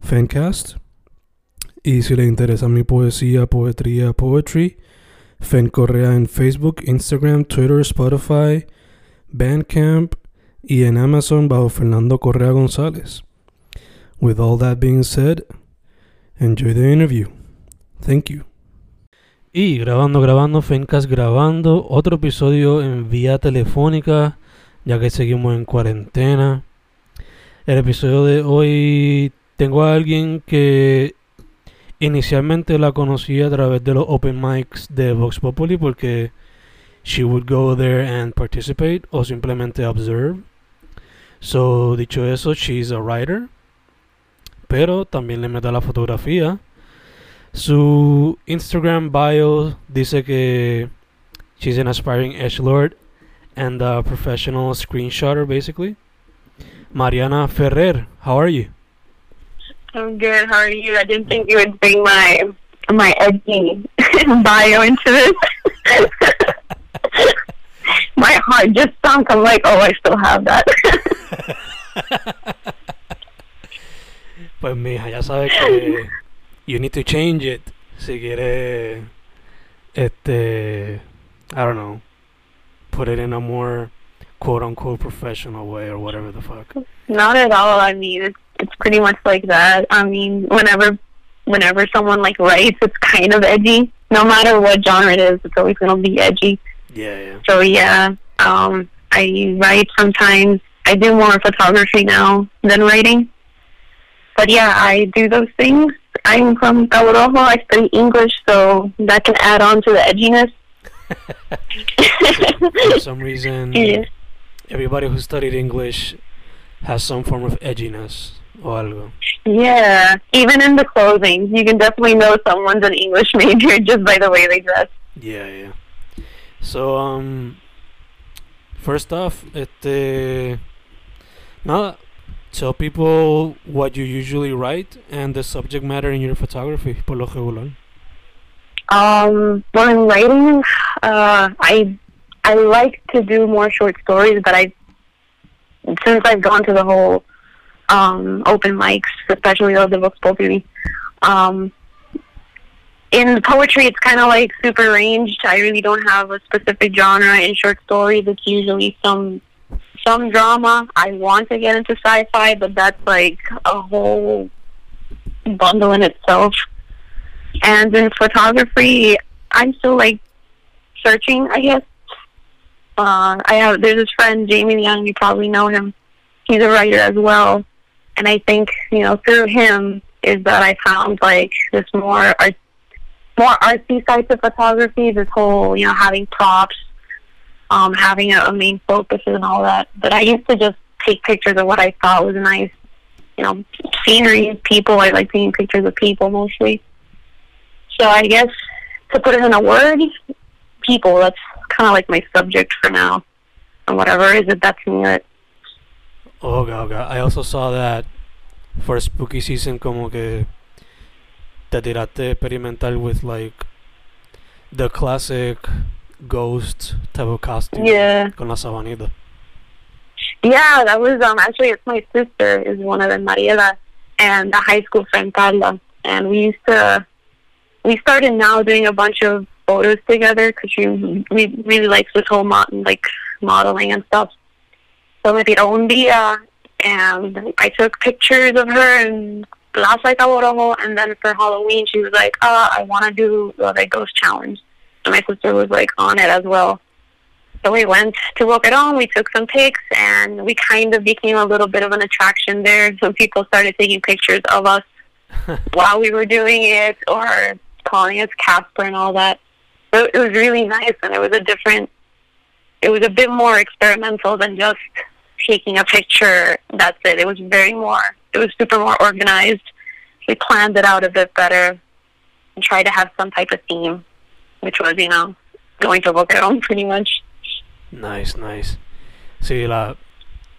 Fancast. Y si le interesa mi poesía, poetría, poetry, Fen Correa en Facebook, Instagram, Twitter, Spotify, Bandcamp y en Amazon bajo Fernando Correa González. With all that being said, enjoy the interview. Thank you. Y grabando, grabando, Fencast grabando otro episodio en vía telefónica, ya que seguimos en cuarentena. El episodio de hoy tengo a alguien que inicialmente la conocí a través de los open mics de Vox Populi porque she would go there and participate o simplemente observe. So, dicho eso, she's a writer, pero también le mete la fotografía. Su Instagram bio dice que she's an aspiring edgelord and a professional screenshotter, basically. Mariana Ferrer, how are you? I'm good. How are you? I didn't think you would bring my my edgy bio into this. my heart just sunk. I'm like, oh, I still have that. pues mija, ya sabes que you need to change it si quieres este I don't know put it in a more quote unquote professional way or whatever the fuck. Not at all. I mean, it's pretty much like that. I mean, whenever whenever someone like writes, it's kind of edgy. No matter what genre it is, it's always gonna be edgy. Yeah, yeah. So yeah, um, I write sometimes. I do more photography now than writing. But yeah, I do those things. I'm from Cabo I study English, so that can add on to the edginess. For some reason, Yeah. everybody who studied English has some form of edginess o algo. Yeah, even in the clothing, you can definitely know someone's an English major just by the way they dress. Yeah, yeah. So, um, first off, este, nada, tell people what you usually write and the subject matter in your photography, por lo regular. Um, when I'm writing, uh, I I like to do more short stories, but I since I've gone to the whole um, open mics, especially of the Vox Populi, um, in poetry, it's kind of like super ranged. I really don't have a specific genre in short stories. It's usually some some drama. I want to get into sci-fi, but that's like a whole bundle in itself. And in photography, I'm still like searching, I guess. Uh, I have there's this friend Jamie Young. You probably know him. He's a writer as well, and I think you know through him is that I found like this more art, more artsy side to photography. This whole you know having props, um, having a, a main focus and all that. But I used to just take pictures of what I thought was nice. You know, scenery, people. I like taking pictures of people mostly. So I guess to put it in a word, people. That's kind of like my subject for now. And whatever is it, that's me. It. Oh, okay, okay. I also saw that for spooky season, como que te tiraste experimental with like the classic ghost type of costume. Yeah. Con la sabanita. Yeah, that was um actually it's my sister is one of them, Mariela, and a high school friend Carla, and we used to we started now doing a bunch of photos together because she we really likes this whole mo- like modeling and stuff. So me tiró un día and I took pictures of her and Plaza Cabo and then for Halloween she was like, uh, I want to do the like, ghost challenge. And my sister was like on it as well. So we went to Boquerón, we took some pics, and we kind of became a little bit of an attraction there. Some people started taking pictures of us while we were doing it or calling us Casper and all that. So it was really nice, and it was a different, it was a bit more experimental than just taking a picture. That's it. It was very more, it was super more organized. We planned it out a bit better and tried to have some type of theme, which was, you know, going to Boquerón pretty much. Nice, nice. Sí, la,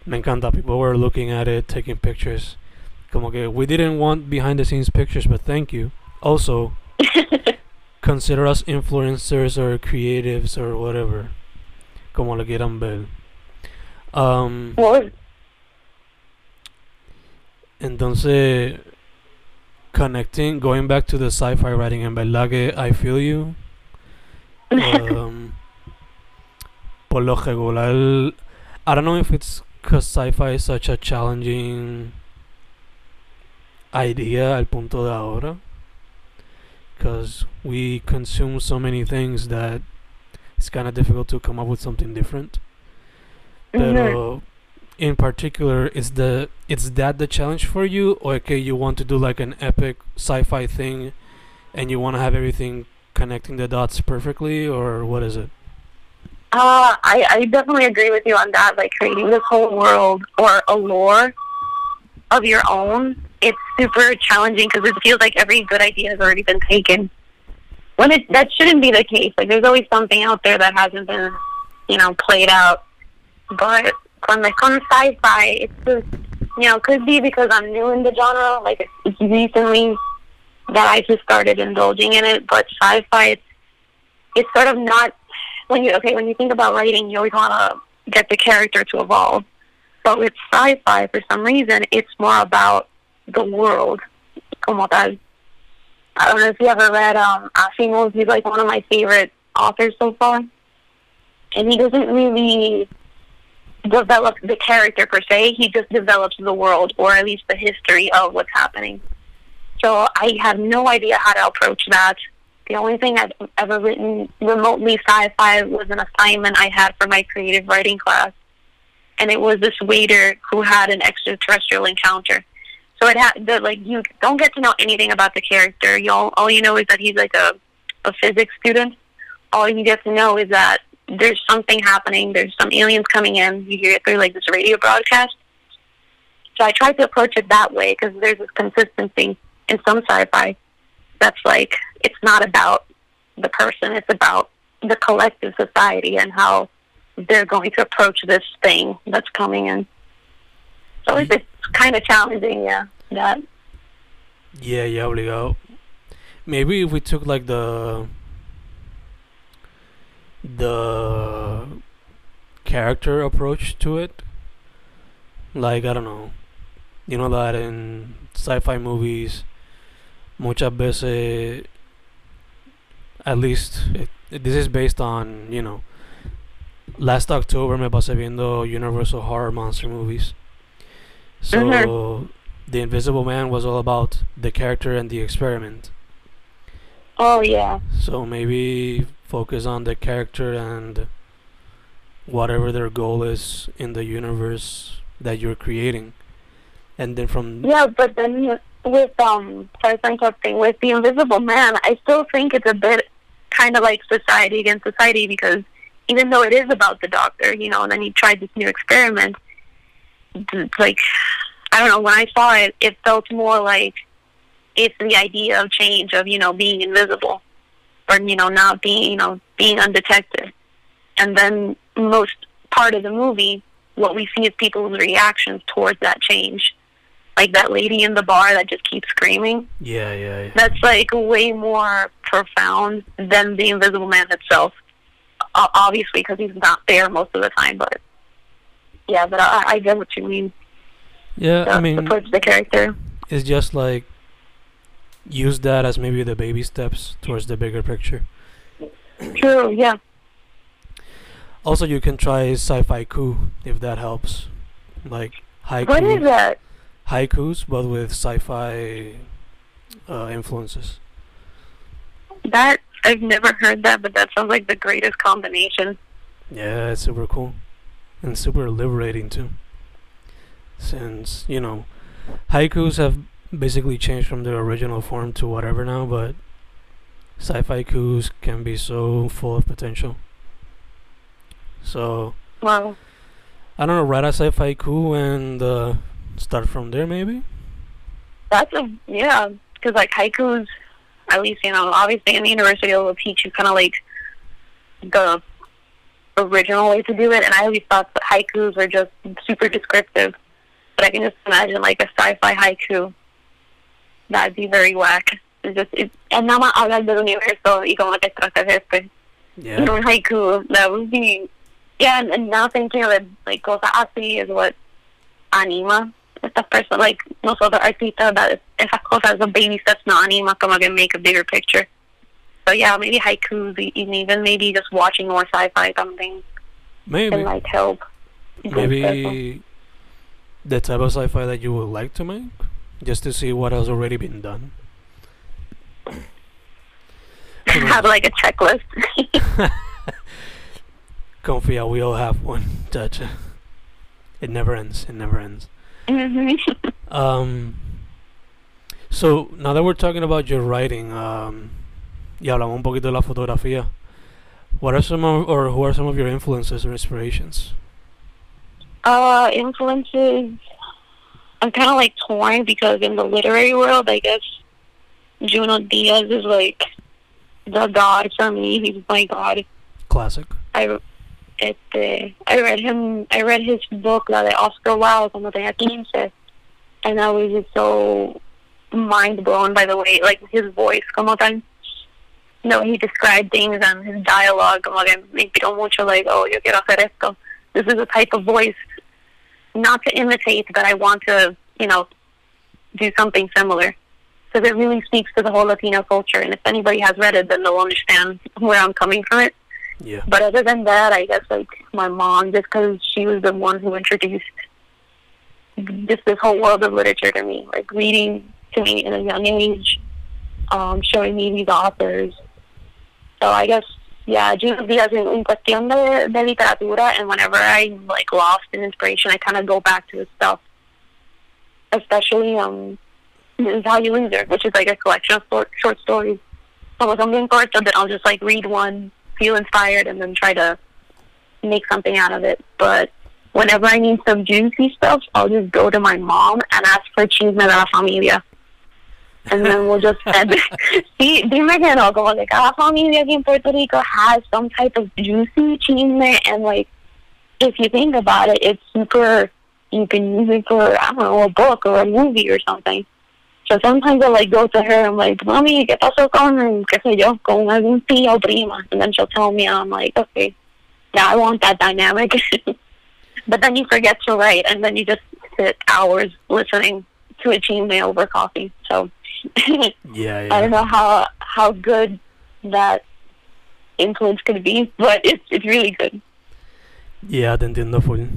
me encanta. People were looking at it, taking pictures. Como que we didn't want behind the scenes pictures, but thank you. Also, consider us influencers or creatives or whatever. Como le quieran ver. Um, What entonces, connecting, going back to the sci-fi writing, verdad que I feel you. Um, por lo regular, I don't know if it's because sci-fi is such a challenging idea al punto de ahora. Because we consume so many things that it's kind of difficult to come up with something different. Mhm. Pero in particular, is the it's that the challenge for you, or okay, you want to do like an epic sci-fi thing, and you want to have everything connecting the dots perfectly, or what is it? Uh, I, I definitely agree with you on that. Like creating this whole world or a lore of your own, it's super challenging because it feels like every good idea has already been taken. When it that shouldn't be the case. Like there's always something out there that hasn't been, you know, played out. But when it comes sci-fi, it's just, you know, could be because I'm new in the genre. Like it's, recently that I just started indulging in it. But sci-fi, it's it's sort of not when you okay when you think about writing, you always want to get the character to evolve. But with sci-fi, for some reason, it's more about the world. Como tal. I don't know if you ever read um, Asimov. He's like one of my favorite authors so far, and he doesn't really develop the character per se. He just develops the world, or at least the history of what's happening. So I have no idea how to approach that. The only thing I've ever written remotely sci-fi was an assignment I had for my creative writing class, and it was this waiter who had an extraterrestrial encounter. So it had the like you don't get to know anything about the character. You all, all you know is that he's like a a physics student. All you get to know is that there's something happening. There's some aliens coming in. You hear it through like this radio broadcast. So I tried to approach it that way because there's this consistency in some sci-fi that's like it's not about the person; it's about the collective society and how they're going to approach this thing that's coming in. So it's, it's kind of challenging, yeah. That Yeah, yeah, obligado. Maybe if we took like the the character approach to it, like I don't know, you know that in sci-fi movies, muchas veces, at least it, it- this is based on you know. Last October me pasé viendo Universal Horror Monster movies. So Mhm. the Invisible Man was all about the character and the experiment. oh yeah, So maybe focus on the character and whatever their goal is in the universe that you're creating. And then from yeah. But then with um, sorry for interrupting. With the Invisible Man, I still think it's a bit kind of like society against society because even though it is about the doctor, you know, and then he tried this new experiment, it's like I don't know. When I saw it, it felt more like it's the idea of change of you know being invisible or you know not being you know being undetected, and then most part of the movie, what we see is people's reactions towards that change. Like that lady in the bar that just keeps screaming. yeah, yeah, yeah. That's like way more profound than the Invisible Man itself. Obviously, because he's not there most of the time. But yeah, but I, I get what you mean. Yeah, I mean, approach the character. it's just like use that as maybe the baby steps towards the bigger picture. True. Yeah. Also, you can try scifaiku if that helps. Like haiku. What is that? haikus, but with sci-fi uh, influences. That I've never heard that, but that sounds like the greatest combination. Yeah, it's super cool and super liberating too. Since you know, haikus have basically changed from their original form to whatever now, but sci-fi haikus can be so full of potential. So Wow. I don't know, write a sci-fi haiku and uh, start from there maybe. That's a yeah, because like haikus, at least you know, obviously in the university they'll teach you kind of like the original way to do it, and I always thought that haikus were just super descriptive. But I can just imagine like a sci-fi haiku. That'd be very whack. It's just it, and nada más hablar del universo y como que extraterrestre. Yeah. You know, haiku. That would be yeah, and, and now thinking of it like cosas así is what anima estas personas, like most nosotros artistas, that esas cosas, the baby steps no anima como que make a bigger picture. So yeah, maybe haikus, and even maybe just watching more sci-fi something Maybe. can like help. Maybe the type of sci-fi that you would like to make, just to see what has already been done. Have like a checklist. Confia, we all have one. Gotcha. It never ends. It never ends. Mhm. Um. So now that we're talking about your writing, um, y hablamos un poquito de la fotografía. What are some of, or who are some of your influences or inspirations? uh, influences. I'm kind of like torn because in the literary world, I guess Junot Diaz is like the god for me. He's my god. Classic. I este, I read him I read his book la de Oscar Wao cuando tenía 15 and I was just so mind blown by the way like his voice como tal no he described things and his dialogue como que me inspiró mucho like oh yo quiero hacer esto this is a type of voice not to imitate but I want to you know do something similar because it really speaks to the whole Latino culture and if anybody has read it then they'll understand where I'm coming from it Yeah. but other than that, I guess like my mom, just because she was the one who introduced just this whole world of literature to me, like reading to me in a young age, um, showing me these authors. So I guess yeah, Junot Diaz en, en cuestión de, de literatura, and whenever I'm like lost in inspiration, I kind of go back to his stuff, especially um, You Lose Her, which is like a collection of short, short stories. So with something corto, then I'll just like read one feel inspired and then try to make something out of it. But whenever I need some juicy stuff, I'll just go to my mom and ask for chisme de la familia. And then we'll just send Sí, dime que no, como que cada familia aquí en Puerto Rico has some type of juicy chisme and like if you think about it, it's super you can use it for I don't know, a book or a movie or something. So sometimes I'll like go to her, I'm like, Mommy, ¿qué pasó con, qué sé yo, con algún tío o prima? And then she'll tell me, and I'm like, okay, yeah, I want that dynamic. but then you forget to write, and then you just sit hours listening to a chisme over coffee. So Yeah, I don't know how how good that influence could be, but it's it's really good. Yeah, te entiendo full.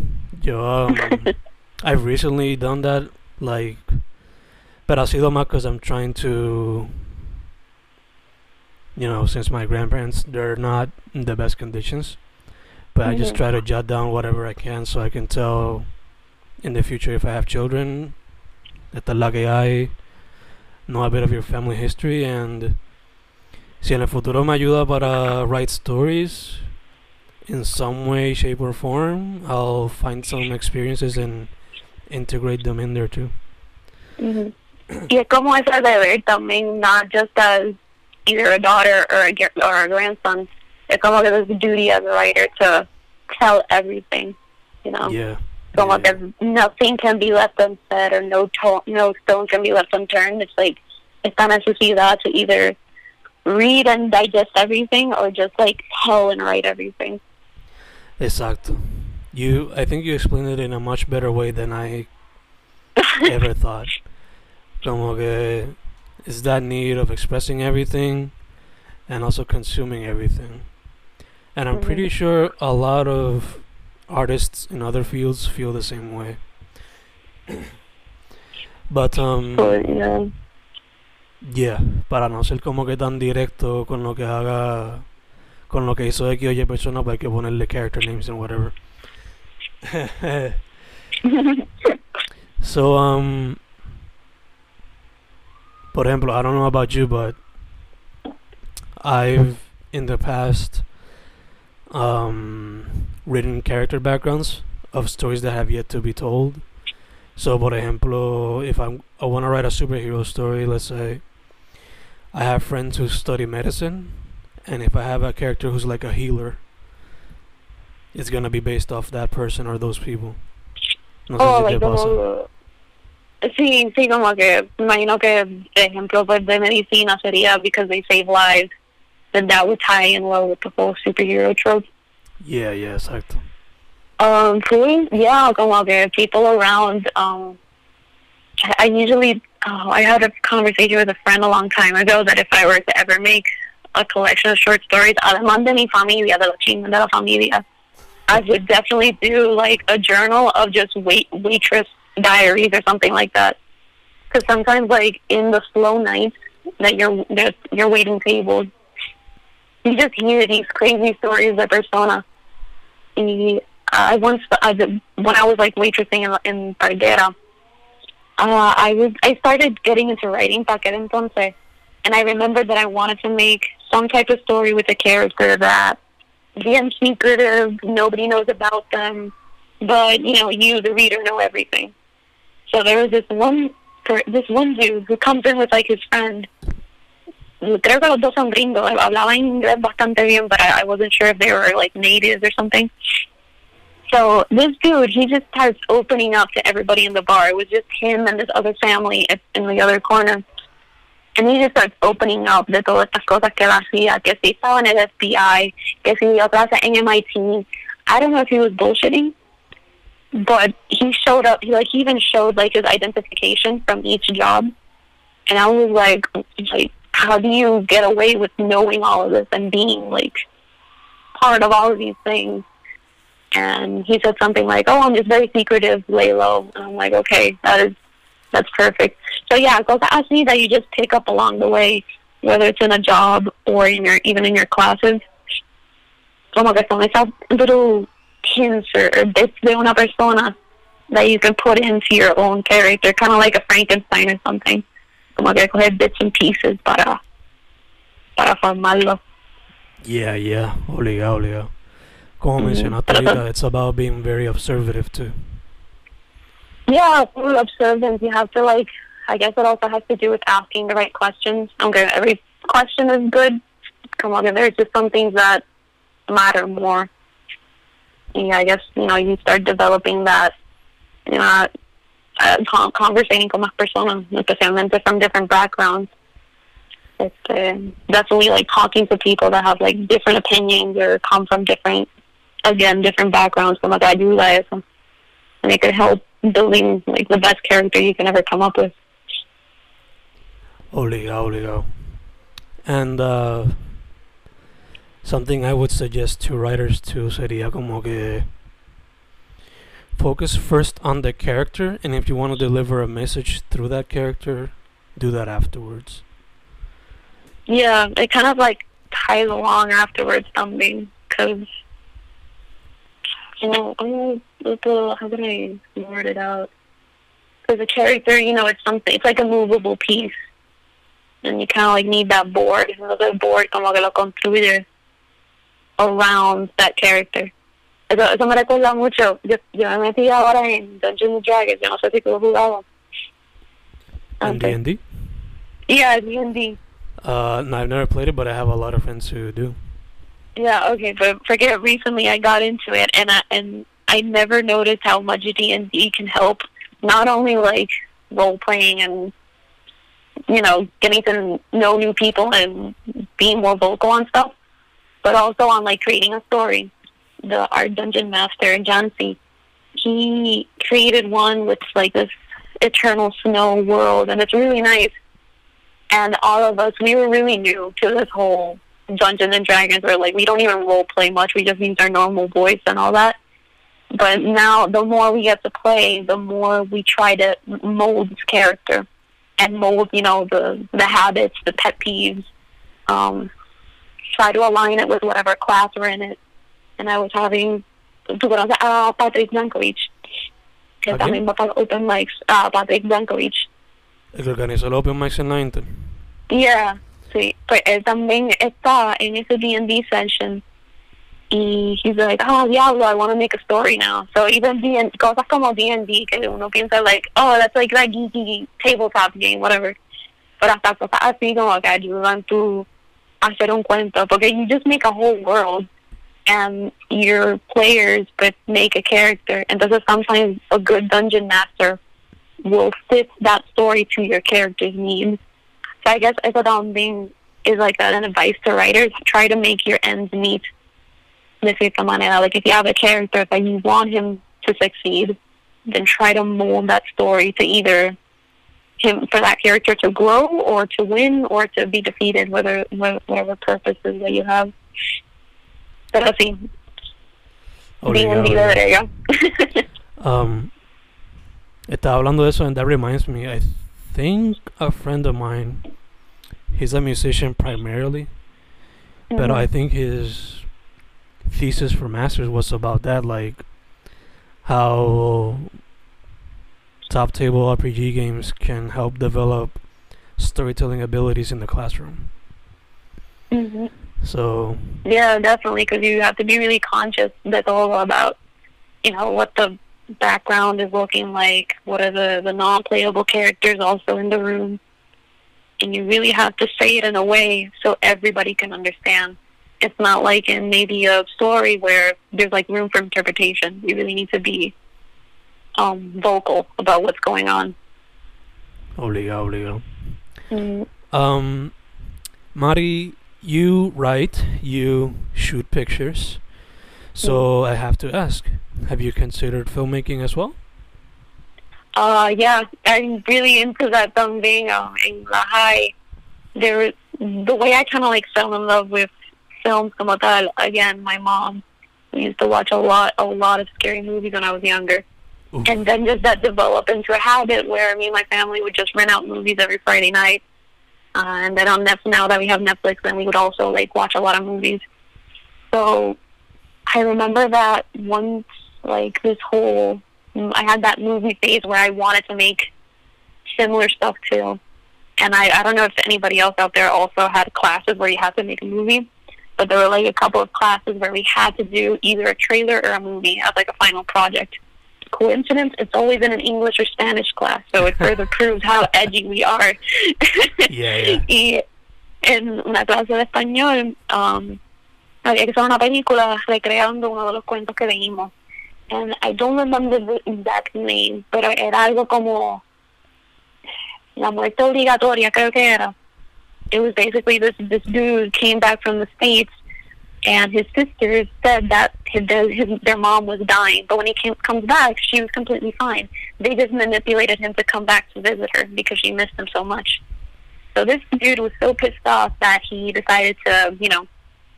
Yo, um, I've recently done that, like, pero ha sido más because I'm trying to, you know, since my grandparents, they're not in the best conditions. But I just Mhm. try to jot down whatever I can so I can tell in the future if I have children, esta the la que hay, know a bit of your family history, and si en el futuro me ayuda para write stories, in some way, shape, or form, I'll find some experiences and integrate them in there too. Mhm. Y es como ese deber también, not just as either a daughter or a, or a grandson. Es como que there's a duty as a writer to tell everything, you know. Yeah. Como yeah. nothing can be left unsaid or no to- no stone can be left unturned. It's like it's esta necesidad to either read and digest everything or just like tell and write everything. Exacto. You, I think you explained it in a much better way than I ever thought. Como que it's that need of expressing everything and also consuming everything. And I'm pretty Mhm. sure a lot of artists in other fields feel the same way. But, um, But yeah. yeah, para no ser como que tan directo con lo que haga, con lo que hizo X o Y persona, pues hay que ponerle character names and whatever. so, um, por ejemplo, I don't know about you, but I've in the past um, written character backgrounds of stories that have yet to be told. So, por ejemplo, if I'm, I want to write a superhero story, let's say, I have friends who study medicine, and if I have a character who's like a healer, it's gonna be based off that person or those people. No sé Oh, si like te the pasa. Sí, sí, como que imagino que, ejemplo, pues de medicina sería because they save lives. Then that would tie in well with the whole superhero trope. Yeah, yeah, exacto. Um, food, yeah, como que people around. Um, I I usually, oh, I had a conversation with a friend a long time ago that if I were to ever make a collection of short stories, además de mi familia, de los chismes de la familia, I would definitely do like a journal of just wait waitress diaries or something like that. Because sometimes, like in the slow nights that you're that you're waiting tables, you just hear these crazy stories of persona. I once, I when I was like waitressing in, in Parguera, uh, I was I started getting into writing back at entonces, and I remembered that I wanted to make some type of story with a character that bien secretive, nobody knows about them, but you know you, the reader, know everything. So there was this one this one dude who comes in with like his friend. Creo que los dos son gringos. Hablaban inglés bastante bien, but I, I wasn't sure if they were like natives or something. So this dude, he just starts opening up to everybody in the bar. It was just him and this other family in the other corner. And he just starts opening up de todas estas cosas que él hacía, que si estaba en el FBI, que si otra vez en MIT. I don't know if he was bullshitting, but he showed up. He like he even showed like his identification from each job, and I was like, like, how do you get away with knowing all of this and being like part of all of these things? And he said something like, "Oh, I'm just very secretive, lay low." And I'm like, "Okay, that is that's perfect." So yeah, cosas así that you just pick up along the way, whether it's in a job or in your even in your classes. Como que son esas little hints or bits de una persona that you can put into your own character, kind of like a Frankenstein or something. Como que coger bits and pieces para para formarlo. Yeah, yeah, obligado, obligado. Como Mhm. mencionaste ahorita, it's about being very observative too. Yeah, observance. You have to like. I guess it also has to do with asking the right questions. Okay, every question is good. Come on, there's just some things that matter more. Yeah, I guess you know you start developing that. You know, uh, con- conversating con más personas, especialmente from different backgrounds. Uh, definitely like talking to people that have like different opinions or come from different, again, different backgrounds. Como que ayuda eso, and it could help building like the best character you can ever come up with. Obligado, obligado. And uh, something I would suggest to writers too sería como que focus first on the character, and if you want to deliver a message through that character, do that afterwards. Yeah, it kind of like ties along afterwards something because you know how can I word it out? Because a character, you know, it's something. It's like a movable piece, and you kind of like need that board. The board como que lo construye around that character. Eso, eso me recuerda mucho. Yo, yo me metí ahora en Dungeons and Dragons. Yo no sé si tú lo jugado. And D&D? Yeah, D&D. Uh, no, I've never played it, but I have a lot of friends who do. Yeah, okay, but forget recently I got into it and I and I never noticed how much D and D can help not only like role playing and you know, getting to know new people and being more vocal on stuff, but also on like creating a story. The our dungeon master Jancy, he created one with like this eternal snow world and it's really nice. And all of us we were really new to this whole Dungeons and Dragons where like we don't even role play much. We just use our normal voice and all that. but now the more we get to play, the more we try to mold his character and mold, you know, the the habits, the pet peeves. Um, try to align it with whatever class we're in it. And I was having, tú conoces a uh, Patrick Zankovich, que ¿A quién? también va para Open Mics, a Patrick Zankovich. El que organizó el Open Mics en la Inter. Yeah, sí. Pues él también está en ese D&D session. Y he's like, oh, diablo, I want to make a story now. So even D cosas como D&D, que uno piensa like, oh, that's like that geeky tabletop game, whatever. Pero hasta cosas así como que ayudan tú a hacer un cuento. Porque you just make a whole world and your players but make a character. Entonces sometimes a good dungeon master will fit that story to your character's needs. So I guess eso también is like that an advice to writers. Try to make your ends meet. Like if you have a character that you want him to succeed, then try to mold that story to either him for that character to grow or to win or to be defeated, whether whatever purposes that you have. Pero sí, Obligado. D&D. Um, estaba hablando de eso, and that reminds me. I think a friend of mine, he's a musician primarily, but I think his thesis for masters was about that, like how top table RPG games can help develop storytelling abilities in the classroom. Mhm. So Yeah, definitely, because you have to be really conscious. That's all about, you know, what the background is looking like. What are the the non-playable characters also in the room, and you really have to say it in a way so everybody can understand. It's not like in maybe a story where there's like room for interpretation. You really need to be um, vocal about what's going on. obligado, obligado. Mm, Um, Mari, you write, you shoot pictures. So I have to ask, have you considered filmmaking as well? Uh, yeah, I'm really into that también um, in La High. There, the way I kind of like fell in love with films como tal. Again, my mom we used to watch a lot, a lot of scary movies when I was younger, and then just that developed into a habit where me and my family would just rent out movies every Friday night. Uh, and then on Netflix, now that we have Netflix, then we would also like watch a lot of movies. So I remember that once, like this whole, I had that movie phase where I wanted to make similar stuff too. And I, I don't know if anybody else out there also had classes where you had to make a movie, but there were like a couple of classes where we had to do either a trailer or a movie as like a final project. Coincidence? It's always in an English or Spanish class, so it further proves how edgy we are. Yeah, yeah. y en una clase de español um, había que hacer una película recreando uno de los cuentos que leímos. And I don't remember the exact name, pero era algo como La muerte obligatoria, creo que era. It was basically this this dude came back from the States and his sisters said that his, his, their mom was dying, but when he came, comes back, she was completely fine. They just manipulated him to come back to visit her because she missed him so much. So this dude was so pissed off that he decided to, you know,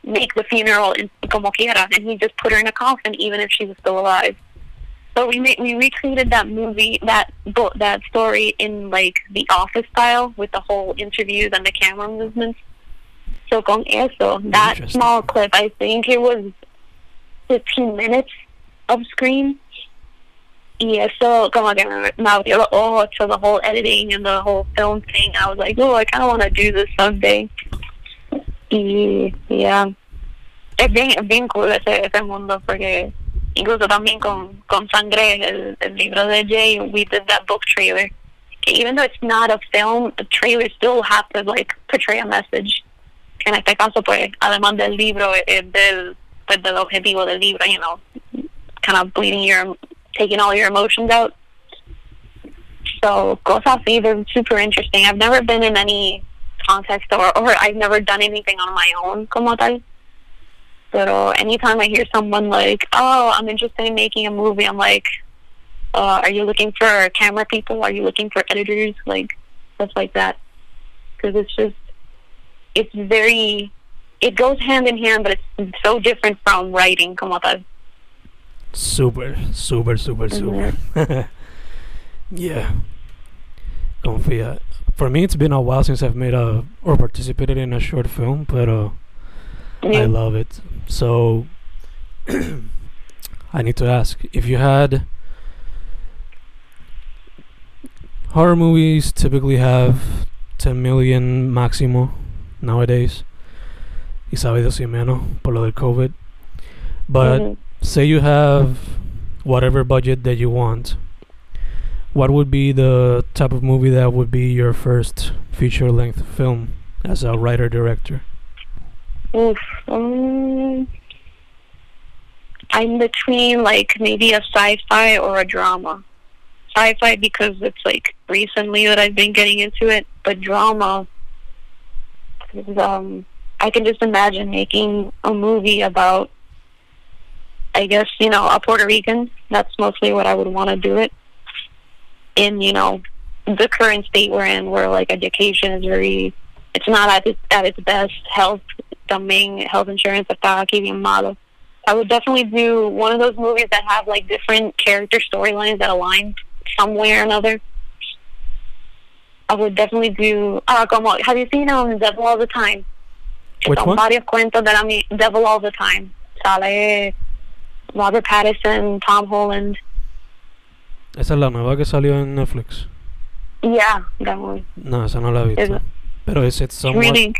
make the funeral in como quiera, and he just put her in a coffin even if she was still alive. So we made, we recreated that movie, that book, that story in like the Office style with the whole interviews and the camera movements. So con eso, that small clip, I think it was 15 minutes of screen. Y eso como que me, me abrió los ojos to the whole editing and the whole film thing. I was like, oh, I kind of want to do this someday. Y, yeah. Es bien, es bien cool ese, ese mundo porque incluso también con, con Sangre, el, el libro de Jay, we did that book trailer. Even though it's not a film, a trailer still has to like portray a message. En este caso, pues, además del libro, es del, pues, del objetivo del libro, you know, kind of bleeding your, taking all your emotions out. So, cosas así, they're super interesting. I've never been in any context or, or I've never done anything on my own como tal. Pero anytime I hear someone like, oh, I'm interested in making a movie, I'm like, uh, are you looking for camera people? Are you looking for editors? Like, stuff like that. Because it's just, it's very, it goes hand in hand, but it's so different from writing como tal. super, super, super, super. yeah. Confia. For me, it's been a while since I've made a or participated in a short film, but uh, I love it. So I need to ask if you had horror movies typically have 10 million máximo nowadays. Y sabe Dios y menos por lo del COVID. But Mhm. say you have whatever budget that you want. What would be the type of movie that would be your first feature length film as a writer director? Oof. Um, I'm between like maybe a sci-fi or a drama. Sci-fi because it's like recently that I've been getting into it, but drama. Um, I can just imagine making a movie about. I guess you know a Puerto Rican. That's mostly what I would want to do it. In you know the current state we're in, where like education is very, it's not at its at its best. Health también health insurance está aquí bien malo. I would definitely do one of those movies that have like different character storylines that align some way or another. I would definitely do uh como have you seen um Devil All the Time? Which Son one? varios cuentos de la mi- Devil All the Time. Sale Robert Pattinson, Tom Holland. Esa es la nueva que salió en Netflix. Yeah, that one. No, esa no la he visto. it- Pero is it someone? really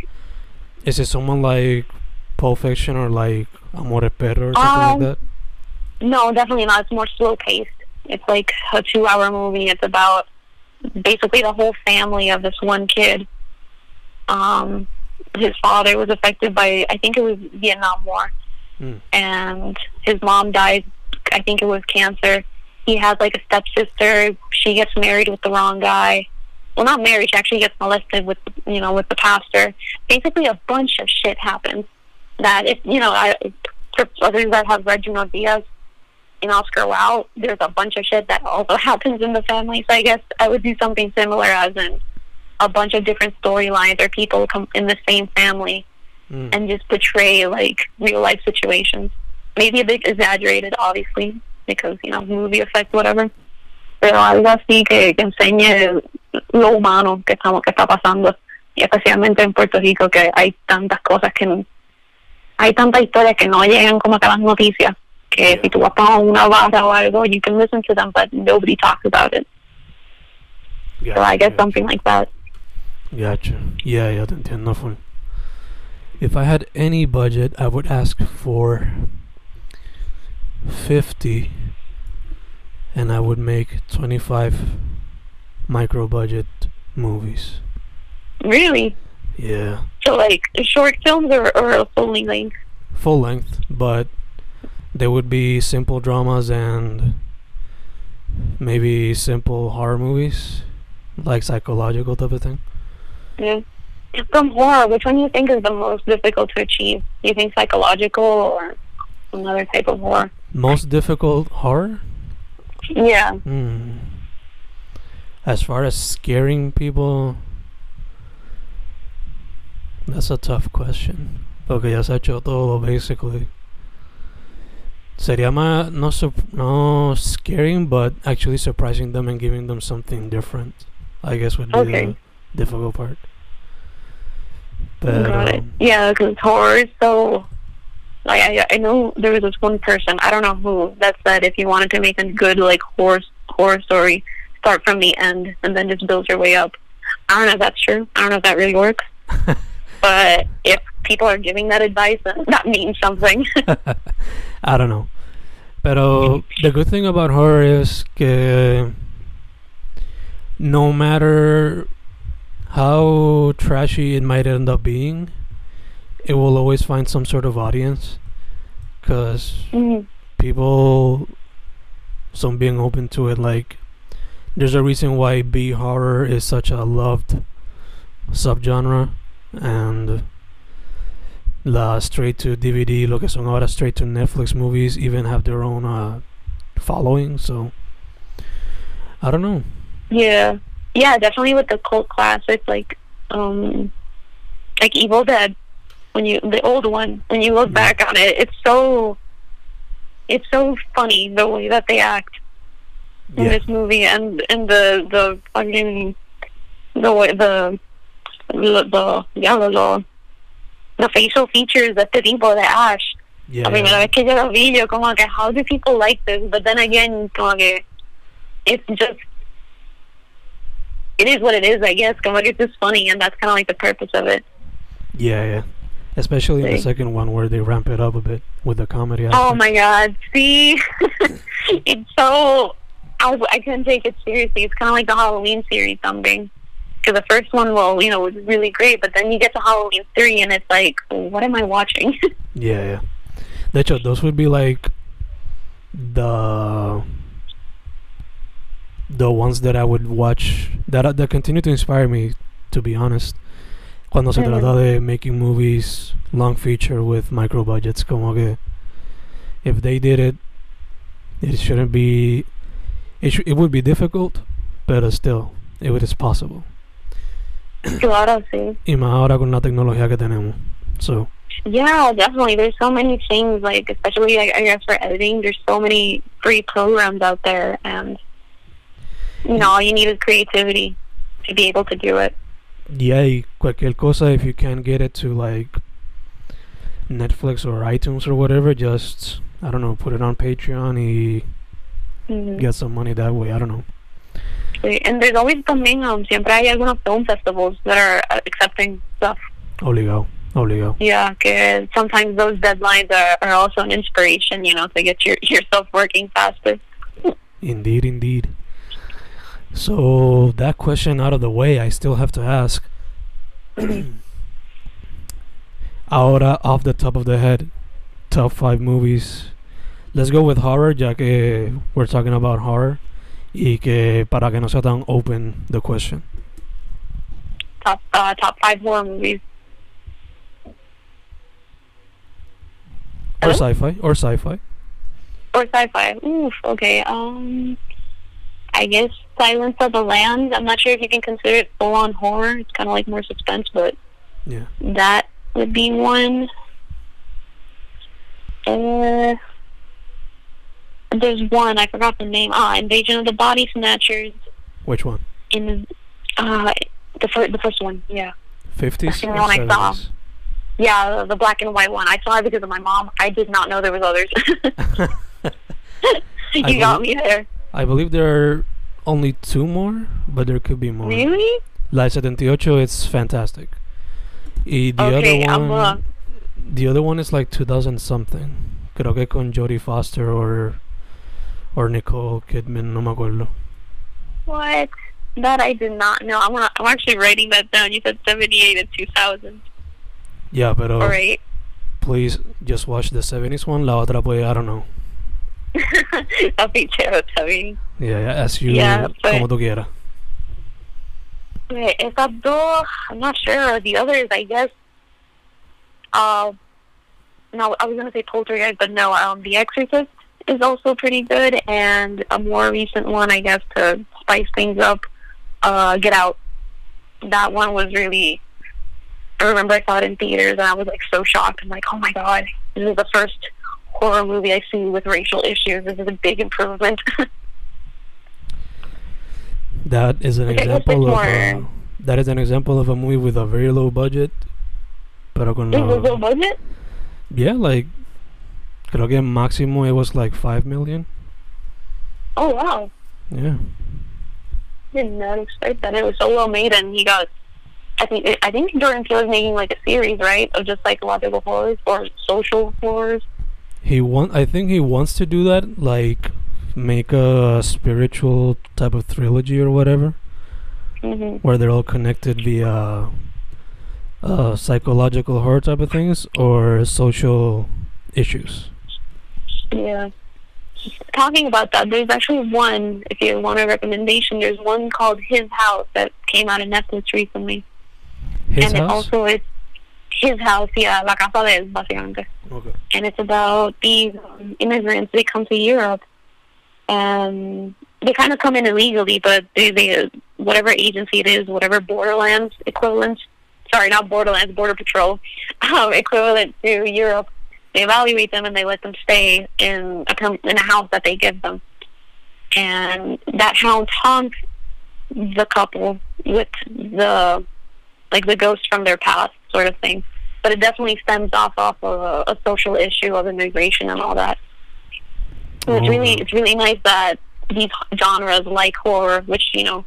Is it someone like Pulp Fiction or like Amores Perro or something Um, like that? No, definitely not. It's more slow paced. It's like a two hour movie. It's about basically the whole family of this one kid. Um, his father was affected by, I think it was Vietnam War, Mm. and his mom died. I think it was cancer. He has like a stepsister. She gets married with the wrong guy. Well, not married. She actually gets molested with, you know, with the pastor. Basically, a bunch of shit happens. That if you know, I, for others that have read Junot Diaz Oscar Wao, there's a bunch of shit that also happens in the family. So I guess I would do something similar, as in a bunch of different storylines or people come in the same family Mm. and just portray like real life situations. Maybe a bit exaggerated, obviously, because you know movie effect, whatever. Pero algo así que, que enseñe lo humano que estamos que está pasando, y especialmente en Puerto Rico que hay tantas cosas que no, hay tantas historias que no llegan como que a las noticias. Que si tú vas para una barra o algo, you can listen to them, but nobody talks about it. So I guess Gotcha, something like that. Gotcha. Yeah, yeah, te entiendo full. If I had any budget, I would ask for 50 and I would make 25 micro budget movies. Really. Yeah. So like short films or, or a full length. Full length, but they would be simple dramas and maybe simple horror movies, like psychological type of thing. Yeah. From horror, which one do you think is the most difficult to achieve? Do you think psychological or another type of horror? Most difficult horror? Yeah. Hmm. As far as scaring people, that's a tough question. Okay, ya se ha hecho todo, basically. Sería más, no, no scaring, but actually surprising them and giving them something different. I guess would be Okay. the difficult part. But, Got it. um, Yeah, because horror is so. Like I, I know there was this one person I don't know who that said if you wanted to make a good like horror horror story, start from the end and then just build your way up. I don't know if that's true. I don't know if that really works. but if people are giving that advice, that means something. I don't know. Pero the good thing about horror is que no matter how trashy it might end up being, it will always find some sort of audience. Because Mhm. people some being open to it like there's a reason why B horror is such a loved subgenre and la straight to DVD lo que son ahora straight to Netflix movies even have their own uh, following so I don't know Yeah. Yeah, definitely with the cult classics like um like Evil Dead. When you the old one, when you look Mhm. back on it, it's so it's so funny the way that they act in Yeah. this movie and and the the fucking the way the the, the yeah the, the the facial features de este tipo de Ash. Yeah. La primera vez que yo lo vi, yo como que how do people like this? But then again, como que it's just it is what it is, I guess. Como que it's just funny, and that's kind of like the purpose of it. Yeah, yeah. Especially in the second one where they ramp it up a bit with the comedy. Oh my god! See, it's so I I couldn't take it seriously. It's kind of like the Halloween series, something. Because the first one, well, you know, was really great, but then you get to Halloween three, and it's like, what am I watching? Yeah, yeah. De hecho, those would be like the the ones that I would watch that that continue to inspire me. To be honest, cuando se trata mm-hmm. de making movies long feature with micro budgets, como que if they did it, it shouldn't be. It sh- it would be difficult, but still, it is possible. claro, sí. Y más ahora con la tecnología que tenemos. So Yeah, definitely. There's so many things, like especially I, I guess for editing. There's so many free programs out there, and you know, all you need is creativity to be able to do it. Yeah, y cualquier cosa, if you can't get it to like Netflix or iTunes or whatever, just I don't know, put it on Patreon y Mhm. get some money that way. I don't know. And there's always también, um, siempre hay algunos film festivals that are uh, accepting stuff. Obligado, obligado. Yeah, que sometimes those deadlines are, are also an inspiration, you know, to get your yourself working faster. Indeed, indeed. So that question out of the way, I still have to ask. Ahora, off the top of the head, top five movies. Let's go with horror, ya que we're talking about horror. Y que para que no sea tan open the question. Top uh, top five horror movies. Or sci-fi, or sci-fi. Or sci-fi. Oof, okay. Um, I guess Silence of the Lambs. I'm not sure if you can consider it full-on horror. It's kind of like more suspense, but Yeah. that would be one. Uh, there's one I forgot the name. Ah, Invasion of the Body Snatchers. Which one? In uh, the first the first one. Yeah, 50s the one I saw. yeah, the, black and white one. I saw it because of my mom. I did not know there was others. you I got me there. I believe there are only two more, but there could be more. Really? La 78 it's fantastic. Y the Okay, other I'm, one, the other one is like 2000 something. Creo que con Jodie Foster or or Nicole Kidman, no me acuerdo. What? That I did not know. I'm gonna, I'm actually writing that down. You said 78 and 2000. Yeah, pero All right. please just watch the 70s one. La otra pues I don't know. I'll be chévere también. Yeah, yeah as you Yeah, but- como tú quieras. Okay, esas dos, I'm not sure. The others, I guess. Uh, no, I was gonna say Poltergeist, but no. Um, The Exorcist is also pretty good, and a more recent one, I guess, to spice things up. Uh, Get Out. That one was really. I remember I saw it in theaters, and I was like so shocked. I'm like, oh my god, this is the first horror movie I see with racial issues. This is a big improvement. That is an Okay, example of a, that is an example of a movie with a very low budget. Pero con it low budget? Yeah, like creo que máximo it was like 5 million. Oh wow. Yeah. did not expect that. It was so well made, and he got. I think I think Jordan Peele is making like a series, right, of just psychological horrors or social horrors. He want I think he wants to do that like make a spiritual type of trilogy or whatever hmm where they're all connected via uh, psychological horror type of things or social issues. Yeah. Talking about that, there's actually one. If you want a recommendation, there's one called His House that came out on Netflix recently, His and it house? also it's His House, yeah, La Casa de Él, básicamente. okay. and it's about these um, immigrants. They come to Europe, and they kind of come in illegally, but they, they whatever agency it is, whatever Borderlands equivalent, sorry, not Borderlands, Border Patrol um, equivalent to Europe, they evaluate them and they let them stay in a in a house that they give them. And that house haunts the couple with the like the ghost from their past sort of thing. But it definitely stems off off of a, a social issue of immigration and all that. So it's really Oh. it's really nice that these genres like horror, which you know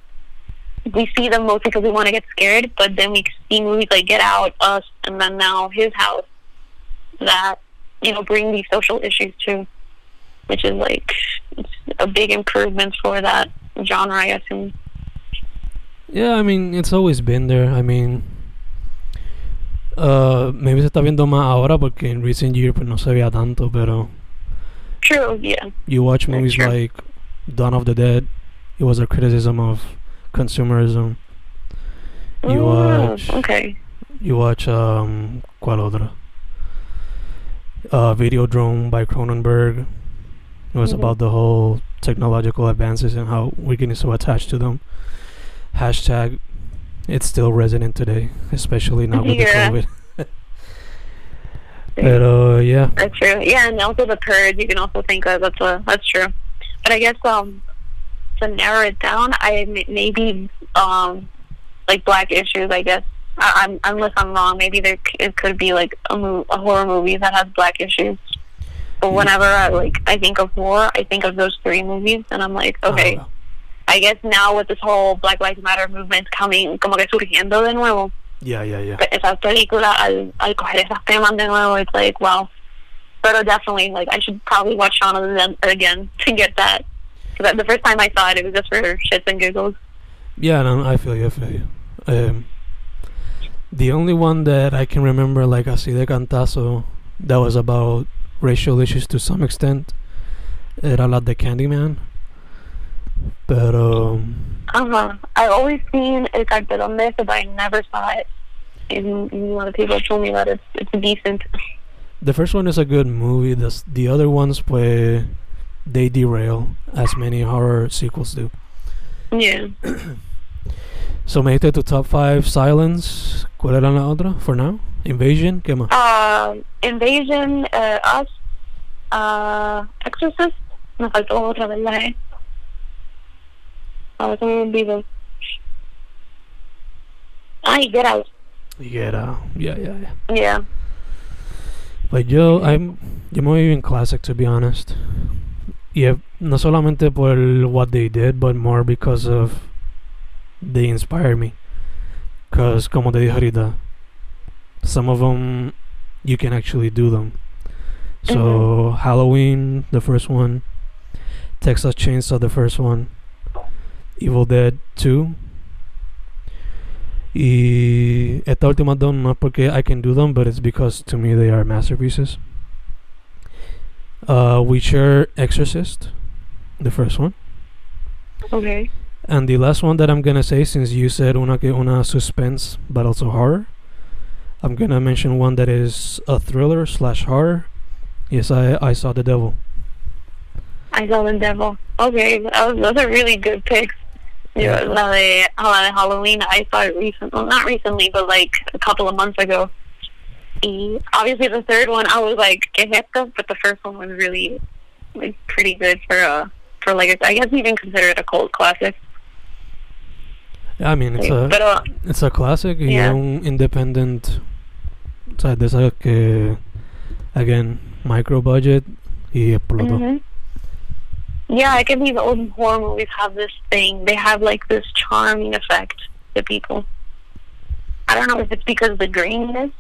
we see them mostly because we want to get scared, but then we see movies like Get Out, Us, and then now His House that you know bring these social issues too, which is like a big improvement for that genre, I assume. Yeah, I mean, it's always been there. I mean, uh, maybe se está viendo más ahora porque in recent years pues no se veía tanto, pero True, yeah. you watch movies like Dawn of the Dead, it was a criticism of consumerism. You Mm, watch- okay. You watch um ¿cuál otra? Uh Videodrome by Cronenberg. It was Mhm. about the whole technological advances and how we're getting so attached to them. Hashtag it's still resonant today, especially now with Yeah. the COVID. Pero yeah. That's true. Yeah, and also the purge. You can also think of that's a that's true. But I guess um to narrow it down, I maybe um like black issues. I guess I, I'm unless I'm wrong. Maybe there c- it could be like a, mo- a horror movie that has black issues. But whenever I like I think of horror, I think of those three movies, and I'm like, okay, Ah, I guess now with this whole Black Lives Matter movement coming, como que surgiendo de nuevo, yeah, yeah, yeah. esas películas al, al coger esos temas de nuevo, it's like, wow. But definitely, like, I should probably watch Shaun of the Dead again to get that. Because the first time I saw it, it was just for shits and giggles. Yeah, no, I feel you, I feel you. Um, the only one that I can remember, like así de cantazo, that was about racial issues to some extent, era la de Candyman. Pero, Uh-huh. I've always seen El Cartelón de but I never saw it. And, and a lot of people told me that it's, it's decent. the first one is a good movie. The, the other ones, pues, they derail, as many horror sequels do. Yeah. So me dijiste tu top 5 Silence. ¿Cuál era la otra? For now? Invasion? ¿Qué más? Um, Invasion, uh, Us, uh, Exorcist. Me faltó otra, ¿verdad? Eh? A ver, se me olvidó. Ay, Get Out. Yeah, yeah, yeah, yeah. Yeah. Pues yo, I'm, yo me voy en classic to be honest. Yeah, no solamente por what they did, but more because of they inspire me. Cause como te dije ahorita, some of them you can actually do them. So Halloween, the first one, Texas Chainsaw, the first one, Evil Dead 2. Y esta última dos no es porque I can do them, but it's because to me they are masterpieces. Uh, Witcher Exorcist, the first one. Okay. And the last one that I'm gonna say, since you said una que una suspense but also horror, I'm gonna mention one that is a thriller slash horror. Yes, I I saw the devil. I saw the devil. Okay, that was, those are really good picks. Yeah, Yeah. la de, la de Halloween, I saw it recently. Well, not recently, but like a couple of months ago. Y obviously, the third one, I was like, ¿qué es? But the first one was really, like, pretty good for uh for like I guess even consider it a cult classic. I mean, it's a Pero it's a classic. y Yeah. es un independent. O sea, de esas que again micro budget y explotó. Mhm. Yeah, I can these old horror movies have this thing. They have like this charming effect to people. I don't know if it's because of the greenness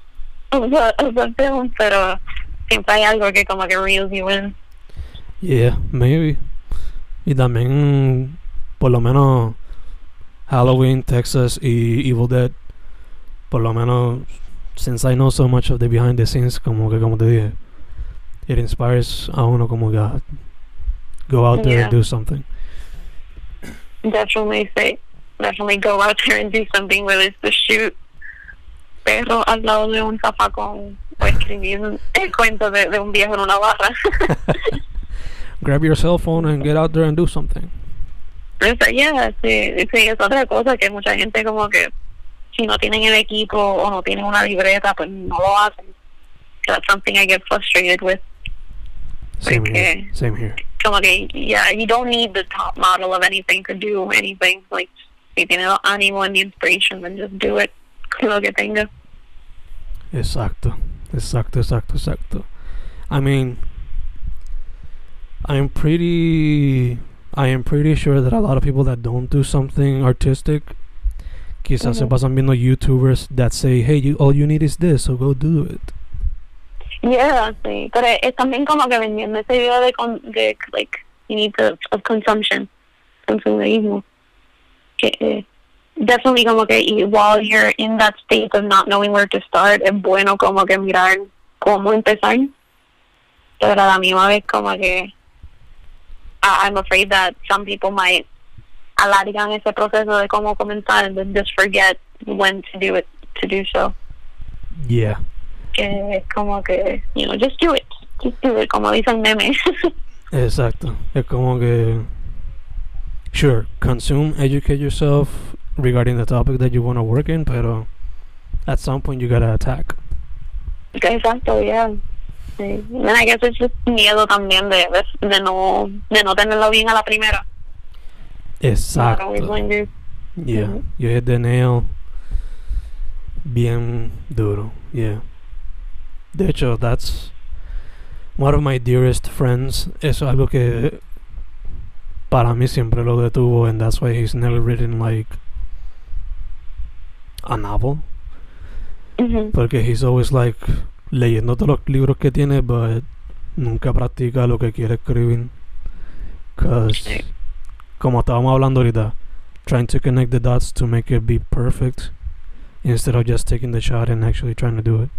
of the of the film, pero siempre hay algo que como que reels you in. Yeah, maybe. Y también, por lo menos, Halloween, Texas y Evil Dead. Por lo menos, since I know so much of the behind the scenes, como que, como te dije, it inspires a uno como que go out there Yeah. and do something. Definitely say, definitely go out there and do something, whether it's to shoot perro al lado de un zafacón o escribir el cuento de, de un viejo en una barra. Grab your cell phone and get out there and do something. O sea, yeah, sí, sí, es otra cosa que mucha gente como que si no tienen el equipo o no tienen una libreta, pues no lo hacen. that's something I get frustrated with. Same here. Okay. Same here. Como que, yeah, you don't need the top model of anything to do anything. Like, si tienes el ánimo and the inspiration, then just do it con lo que tenga. Exacto. Exacto, exacto, exacto. I mean, I'm pretty. I am pretty sure that a lot of people that don't do something artistic, quizás se pasan viendo YouTubers that say, "Hey, you, all you need is this, so go do it." Yeah, sí. Pero es también como que vendiendo ese video de, con, de like, you need to, of consumption, consumerismo. Que, eh, definitely como que y while you're in that state of not knowing where to start, es bueno como que mirar cómo empezar. Pero a la misma vez como que I'm afraid that some people might alargan ese proceso de cómo comenzar and then just forget when to do it, to do so. Yeah. que como que, you know, just do it, just do it, como dice el meme. Exacto. Es como que. Sure, consume, educate yourself regarding the topic that you want to work in, pero at some point you gotta attack. Exacto, yeah. Sí. I guess it's just miedo también de, de, no de no tenerlo bien a la primera. Exacto. Yeah, you hit the nail bien duro. Yeah. De hecho, that's one of my dearest friends. Eso es algo que para mí siempre lo detuvo, and that's why he's never written like a novel. Mhm. Porque he's always like leyendo todos los libros que tiene, but nunca practica lo que quiere escribir. Cause, como estábamos hablando ahorita, trying to connect the dots to make it be perfect instead of just taking the shot and actually trying to do it.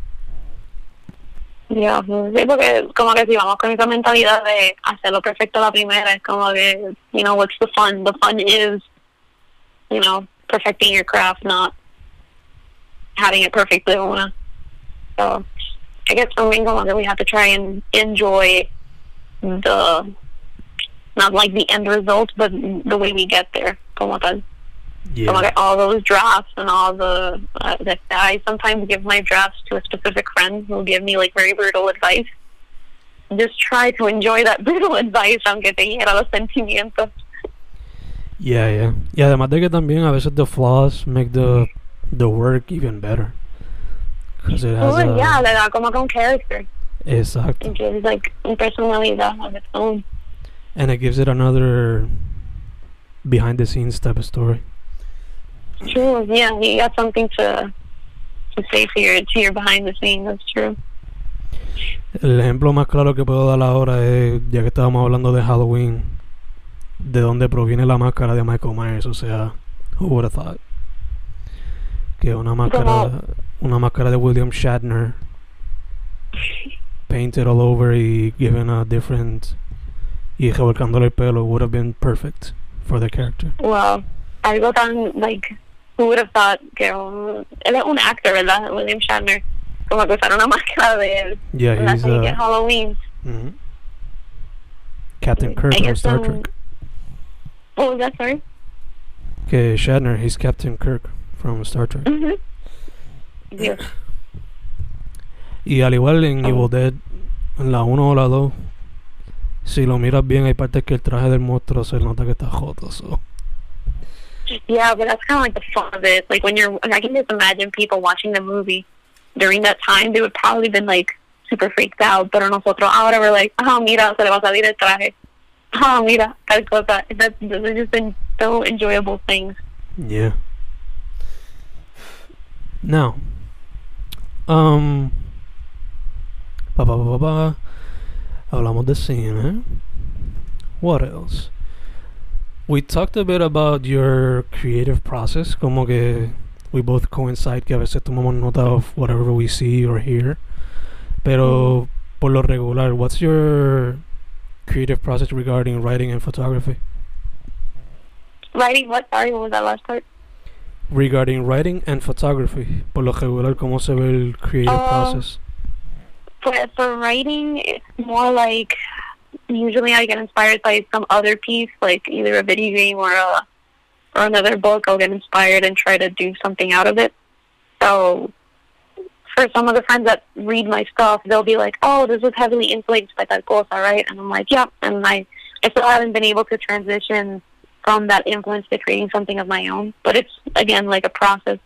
Yeah, sí, porque como que si vamos con esa mentalidad de hacerlo perfecto la primera, es como que, you know, what's the fun? The fun is, you know, perfecting your craft, not having it perfect de una. So, I guess también como que we have to try and enjoy the, not like the end result, but the way we get there, como tal. Como que all those drafts and all the uh, that I sometimes give my drafts to a specific friend who will give me like very brutal advice. Just try to enjoy that brutal advice aunque te hiera los sentimientos. Yeah, yeah. Y además de que también a veces the flaws make the the work even better. Cause it has Oh, a, yeah, como que un character. Exacto. It gives like un personalidad of its own. And it gives it another behind the scenes type of story. True, yeah, you got something to to say to your to your behind the scenes. That's true. El ejemplo más claro que puedo dar ahora es, ya que estábamos hablando de Halloween, de dónde proviene la máscara de Michael Myers. O sea, who would have thought? Que una máscara, una máscara de William Shatner, painted all over y given a different, y revolcándole el pelo would have been perfect for the character. Well, algo tan like who would have thought que un, él es un actor, ¿verdad? William Shatner. Como que usar una máscara de él. Yeah, he's uh, Halloween. mhm. Captain Kirk from Star um, Trek. What was that, sorry? Que Shatner, he's Captain Kirk from Star Trek. Mhm. Yes. Y al igual en Oh. Evil Dead, en la 1 o la 2, si lo miras bien, hay partes que el traje del monstruo se nota que está joto. So. Yeah, but that's kind of like the fun of it. Like when you're, I can just imagine people watching the movie during that time. They would probably been like super freaked out. Pero nosotros ahora we're like, oh mira, se le va a salir el traje. Oh mira, tal cosa. That those have just been so enjoyable things. Yeah. Now, um, pa, pa, pa, pa. hablamos de cine. What else? We talked a bit about your creative process, como que we both coincide que a veces tomamos nota of whatever we see or hear. Pero por lo regular, what's your creative process regarding writing and photography? Writing what? Sorry, what was that last part? Regarding writing and photography. Por lo regular, cómo se ve el creative Uh, process. For for writing, it's more like usually I get inspired by some other piece, like either a video game or a or another book. I'll get inspired and try to do something out of it. So for some of the friends that read my stuff, they'll be like, "Oh, this was heavily influenced by that cosa, right?" And I'm like, "Yep." And I, I still haven't been able to transition from that influence to creating something of my own. But it's again like a process.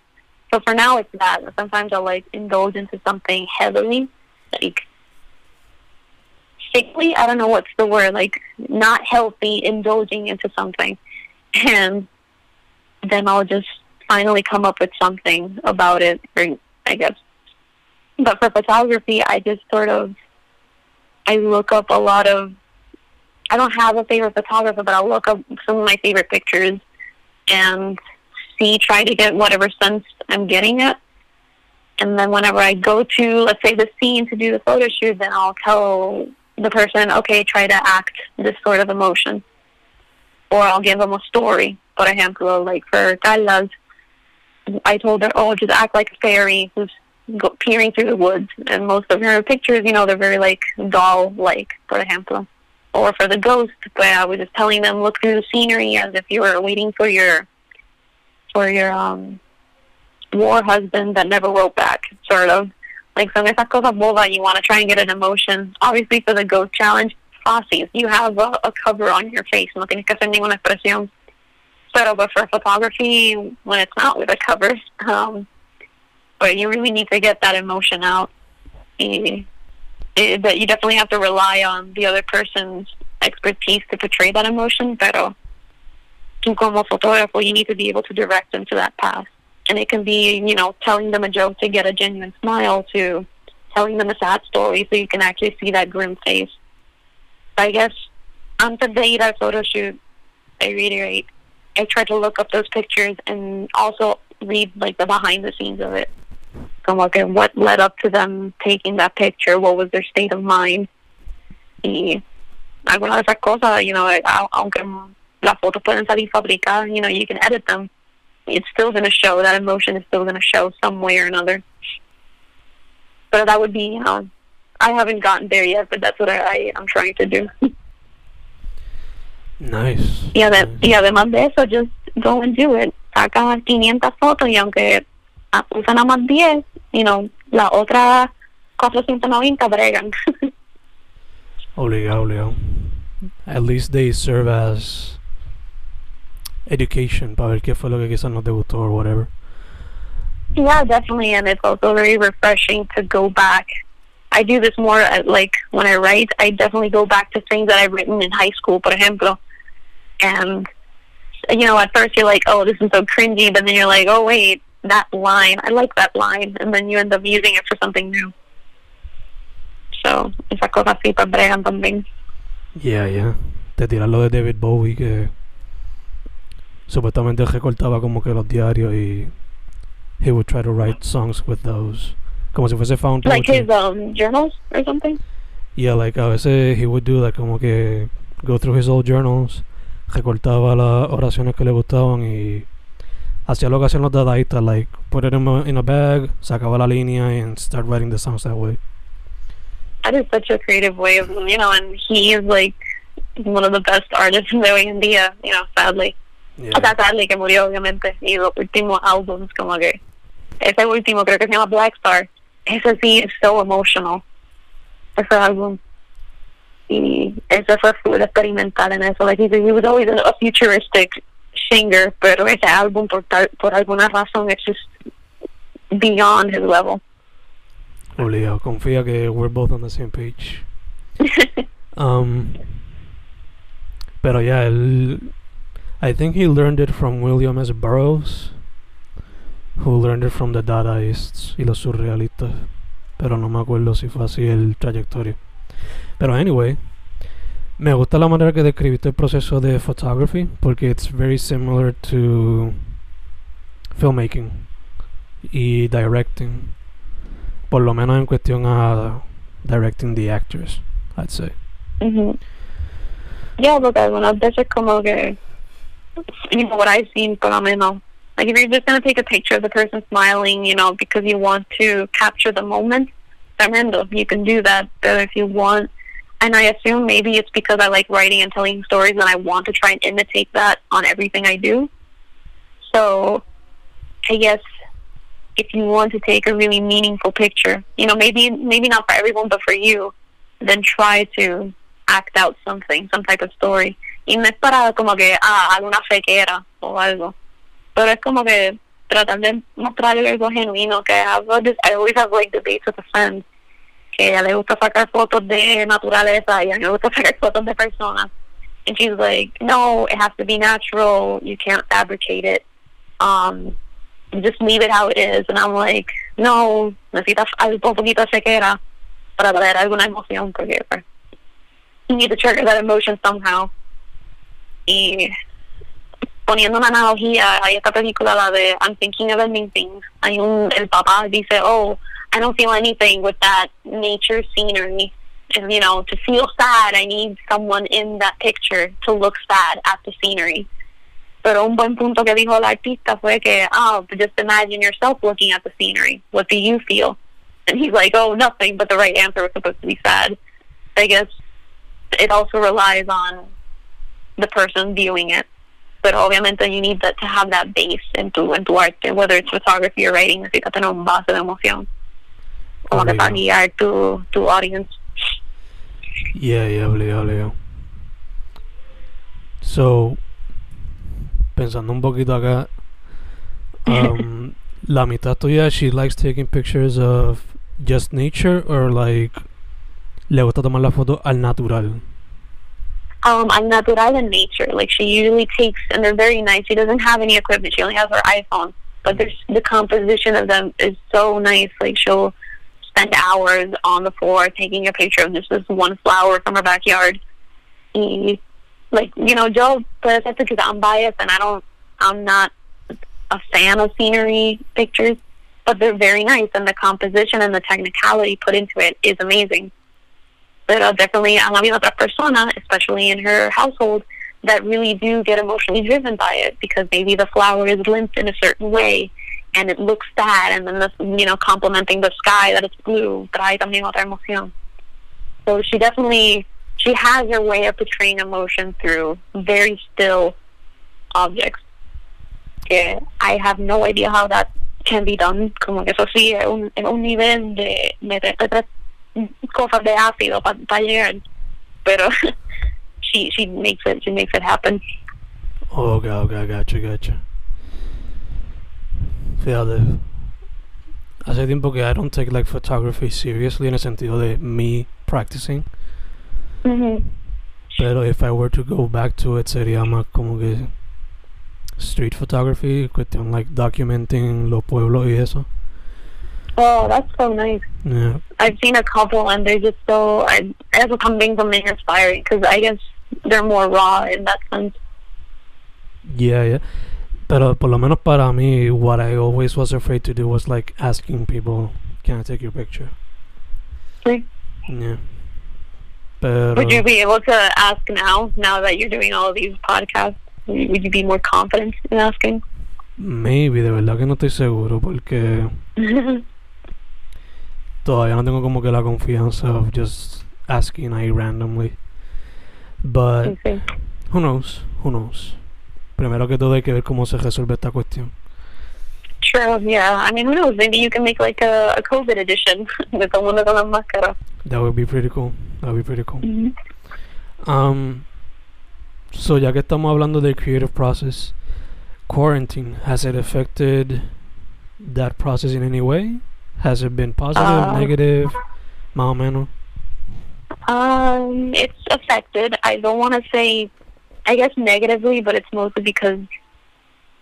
So for now, it's that. Sometimes I'll like indulge into something heavily, like sickly. I don't know what's the word. Like not healthy, indulging into something, and then I'll just finally come up with something about it. Or I guess. But for photography, I just sort of I look up a lot of. I don't have a favorite photographer, but I'll look up some of my favorite pictures and see, try to get whatever sense I'm getting at. And then whenever I go to, let's say, the scene to do the photo shoot, then I'll tell the person, okay, try to act this sort of emotion. Or I'll give them a story. Por ejemplo, like for Carla's, I told her, oh, just act like a fairy who's peering through the woods. And most of her pictures, you know, they're very like doll-like, por ejemplo. Or for the ghost, but I was just telling them, look through the scenery as if you were waiting for your, for your um, war husband that never wrote back, sort of. Like son esas cosas bobas, you want to try and get an emotion. Obviously, for the ghost challenge, fácil. You have a, a cover on your face, no tienes que hacer ninguna expresión. But for photography, when it's not with a cover, um, but you really need to get that emotion out. Eh, it, but you definitely have to rely on the other person's expertise to portray that emotion. Pero tú como fotógrafo, you need to be able to direct them to that path. And it can be, you know, telling them a joke to get a genuine smile to telling them a sad story so you can actually see that grim face. I guess antes de ir al photo shoot, I reiterate, I try to look up those pictures and also read like the behind the scenes of it. Como que what led up to them taking that picture, what was their state of mind. Y algunas de esas cosas, you know, aunque las fotos pueden salir fabricadas, you know, you can edit them. It's still going to show, that emotion is still going to show some way or another. But that would be, you know, I haven't gotten there yet, but that's what I, I I'm trying to do. Nice. Y, ade y además de eso, just go and do it. Saca 500 fotos y aunque Ah, usa nada más 10, you know, las otras 490 bregan. obligado, obligado. At least they serve as education para ver qué fue lo que quizás no te gustó or whatever. Yeah, definitely, and it's also very refreshing to go back. I do this more at, like when I write. I definitely go back to things that I've written in high school, por ejemplo, and you know, at first you're like, "Oh, this is so cringy," but then you're like, "Oh, wait, that line, I like that line," and then you end up using it for something new. So, esas cosas sí pues bregan también. Yeah, yeah. Te tiras lo de David Bowie que supuestamente recortaba como que los diarios y he would try to write songs with those. Como si fuese found Like his um journals or something. Yeah, like a veces he would do like como que go through his old journals, recortaba las oraciones que le gustaban y hacía lo que hacían los dadaístas, like put it in a, in a bag, sacaba la línea and start writing the songs that way. That is such a creative way of, you know, and he is like one of the best artists de hoy en día, you know, sadly. Yeah. O sea, sadly que murió, obviamente. Y los últimos álbumes, como que. Ese último, creo que se llama Blackstar. Ese sí es so emotional. Ese álbum. Y ese fue full experimental en eso. Like, he, he was always a, a futuristic singer, pero ese álbum, por, tal, por alguna razón, it's just beyond his level. Obligado, confía que we're both on the same page. Um, pero yeah, él, I think he learned it from William S. Burroughs, who learned it from the Dadaists y los surrealistas. Pero no me acuerdo si fue así el trayectoria. Pero anyway, me gusta la manera que describiste el proceso de photography porque it's very similar to filmmaking y directing. Por lo menos en cuestión a directing the actors, I'd say. Mhm. Yeah, porque algunas veces como que, you know, what I've seen, por lo menos, like if you're just to take a picture of the person smiling, you know, because you want to capture the moment, tremendo, you can do that. But if you want, and I assume maybe it's because I like writing and telling stories and I want to try and imitate that on everything I do. So, I guess if you want to take a really meaningful picture, you know, maybe maybe not for everyone, but for you, then try to act out something, some type of story. Y no es para como que, ah, alguna fequera o algo. Pero es como que tratar de mostrar algo genuino, que I, have I always have like debates with a friend, que ella le gusta sacar fotos de naturaleza y a mí me gusta sacar fotos de personas. And she's like, no, it has to be natural. You can't fabricate it. Um, just leave it how it is. And I'm like, no, necesitas algo poquito sequera para traer alguna emoción porque you need to trigger that emotion somehow. Y poniendo una analogía, hay esta película, la de I'm Thinking of Ending Things. Hay un, el papá dice, oh, I don't feel anything with that nature scenery. And, you know, to feel sad, I need someone in that picture to look sad at the scenery. Pero un buen punto que dijo el artista fue que, oh, just imagine yourself looking at the scenery. What do you feel? And he's like, oh, nothing, but the right answer was supposed to be sad. I guess it also relies on the person viewing it. But obviamente you need that to have that base in tu, en tu arte, whether it's photography or writing, necesitas tener un base de emoción. Para guiar tu, tu audience. Yeah, yeah, obligado, obligado. So, pensando un poquito acá, um, la mitad tuya, she likes taking pictures of just nature or like le gusta tomar la foto al natural? Um, al natural in nature. Like she usually takes, and they're very nice. She doesn't have any equipment. She only has her iPhone. But there's the composition of them is so nice. Like she'll spend hours on the floor taking a picture of just this one flower from her backyard. Y, like you know, Joe, but that's because I'm biased and I don't. I'm not a fan of scenery pictures, but they're very nice, and the composition and the technicality put into it is amazing. Pero uh, definitely han habido otras personas, especially in her household, that really do get emotionally driven by it because maybe the flower is limped in a certain way and it looks sad and then this you know complementing the sky that it's blue trae también otra emoción. So she definitely she has her way of portraying emotion through very still objects. Que I have no idea how that can be done como que eso sí es un, es un nivel de meter cosas de ácido para pa llegar. Pero she she makes it she makes it happen. Oh okay okay gotcha gotcha Fíjate, hace tiempo que I don't take like photography seriously en el sentido de me practicing. mm -hmm. Pero if I were to go back to it sería más como que street photography, cuestión like documenting los pueblos y eso. Oh, that's so nice. Yeah. I've seen a couple and they're just so, I, coming from being inspiring because I guess they're more raw in that sense. Yeah, yeah. Pero por lo menos para mí, what I always was afraid to do was like asking people, can I take your picture? Sí. Yeah. Pero, Would you be able to ask now, now that you're doing all these podcasts? Would you be more confident in asking? Maybe, de verdad que no estoy seguro porque todavía no tengo como que la confianza of just asking ahí randomly. But who knows? Who knows? Primero que todo hay que ver cómo se resuelve esta cuestión. True, yeah. I mean, who knows? Maybe you can make like a, a COVID edition de todo mundo con las máscaras. That would be pretty cool. That would be pretty cool. Mm -hmm. Um, so ya que estamos hablando del creative process, quarantine, has it affected that process in any way? Has it been positive, Uh, negative, más o menos? Um, it's affected. I don't want to say, I guess negatively, but it's mostly because,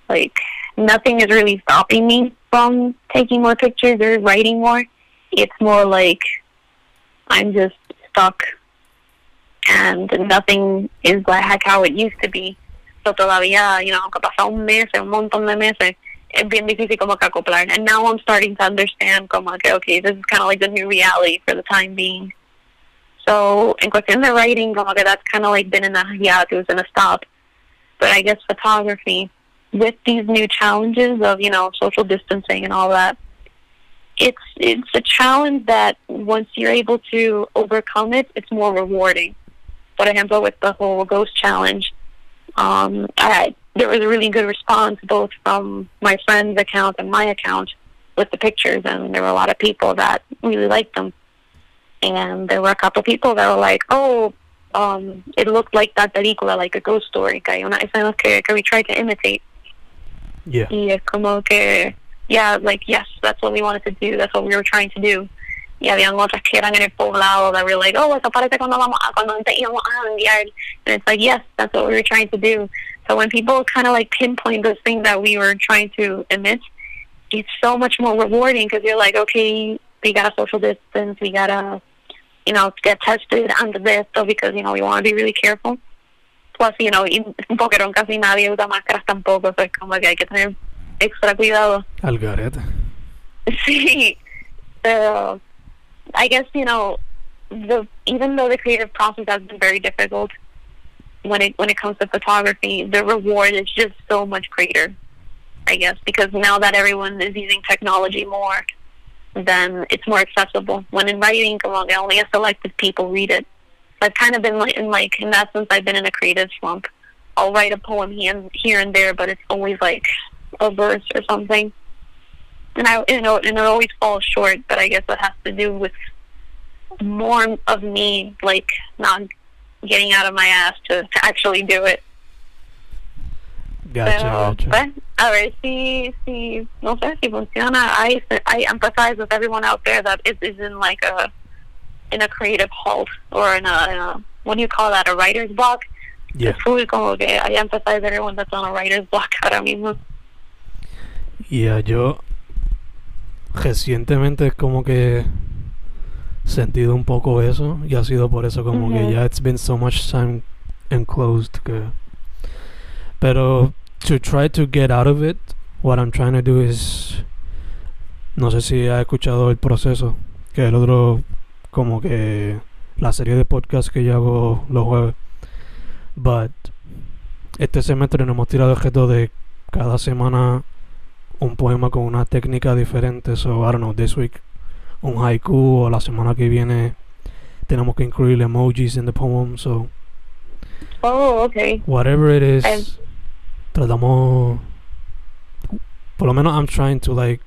like, nothing is really stopping me from taking more pictures or writing more. It's more like I'm just stuck, and nothing is like how it used to be. So todavía, you know, aunque pasa un mes, un montón de meses, es bien difícil como que acoplar. And now I'm starting to understand como okay, this is kind of like the new reality for the time being. So, cuestión de writing, que that's kind of like been in a hiatus and a stop. But I guess photography, with these new challenges of, you know, social distancing and all that, it's it's a challenge that once you're able to overcome it, it's more rewarding. For example, with the whole ghost challenge, um, I, there was a really good response both from my friend's account and my account. with the pictures, and there were a lot of people that really liked them. And there were a couple people that were like, "Oh, um, it looked like that película, like a ghost story." Que hay una escena que, que we tried to imitate. Yeah. Y es como que, yeah, like, yes, that's what we wanted to do. That's what we were trying to do. Y habían otras que eran en el poblado that were like, oh, eso parece cuando vamos a, cuando te íbamos a enviar. And it's like, yes, that's what we were trying to do. So when people kind of like pinpoint those things that we were trying to emit, it's so much more rewarding because you're like, okay, we got to social distance, we got to, you know, get tested under this, so because, you know, we want to be really careful. Plus, you know, en Pokémon casi nadie usa máscaras tampoco, so es como que hay que tener extra cuidado. Al garete. Sí. So, I guess, you know, the even though the creative process has been very difficult when it when it comes to photography, the reward is just so much greater. I guess because now that everyone is using technology more, then it's more accessible. When in writing, como que only a selected people read it. I've kind of been like in like in that sense, I've been in a creative slump. I'll write a poem here and, here and there, but it's always like a verse or something and I you know and it always falls short. But I guess it has to do with more of me like not getting out of my ass to, to actually do it. Gotcha, Pero, gotcha. pues, a ver si si no sé si funciona. I I empathize with everyone out there that is, is in like a in a creative halt or in a, in a what do you call that a writer's block. Yeah. Full como que I empathize everyone that's on a writer's block ahora mismo. Yeah, yo recientemente es como que sentido un poco eso y ha sido por eso como que Ujú. ya it's been so much time enclosed que pero to try to get out of it what I'm trying to do is no sé si has escuchado el proceso que el otro como que la serie de podcast que yo hago los jueves but este semestre nos hemos tirado el reto de cada semana un poema con una técnica diferente. So, I don't know, this week un haiku o la semana que viene tenemos que incluir emojis in the poem. So, Oh, okay. whatever it is, I've- tratamos. Por lo menos I'm trying to like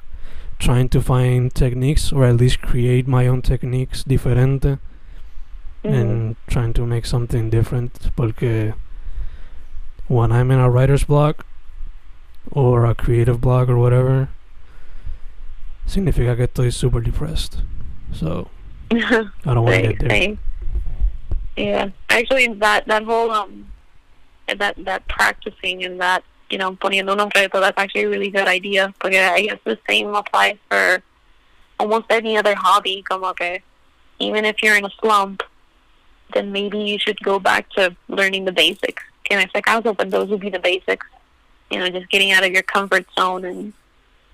trying to find techniques or at least create my own techniques diferente Mhm. and trying to make something different porque when I'm in a writer's block or a creative block or whatever significa que estoy super depressed so I don't want to get there. Yeah, actually, that that whole um, that that practicing and that you know poniendo un reto that's actually a really good idea. Porque I guess the same applies for almost any other hobby. Como que even if you're in a slump, then maybe you should go back to learning the basics. Que I este caso, but those would be the basics. You know, just getting out of your comfort zone and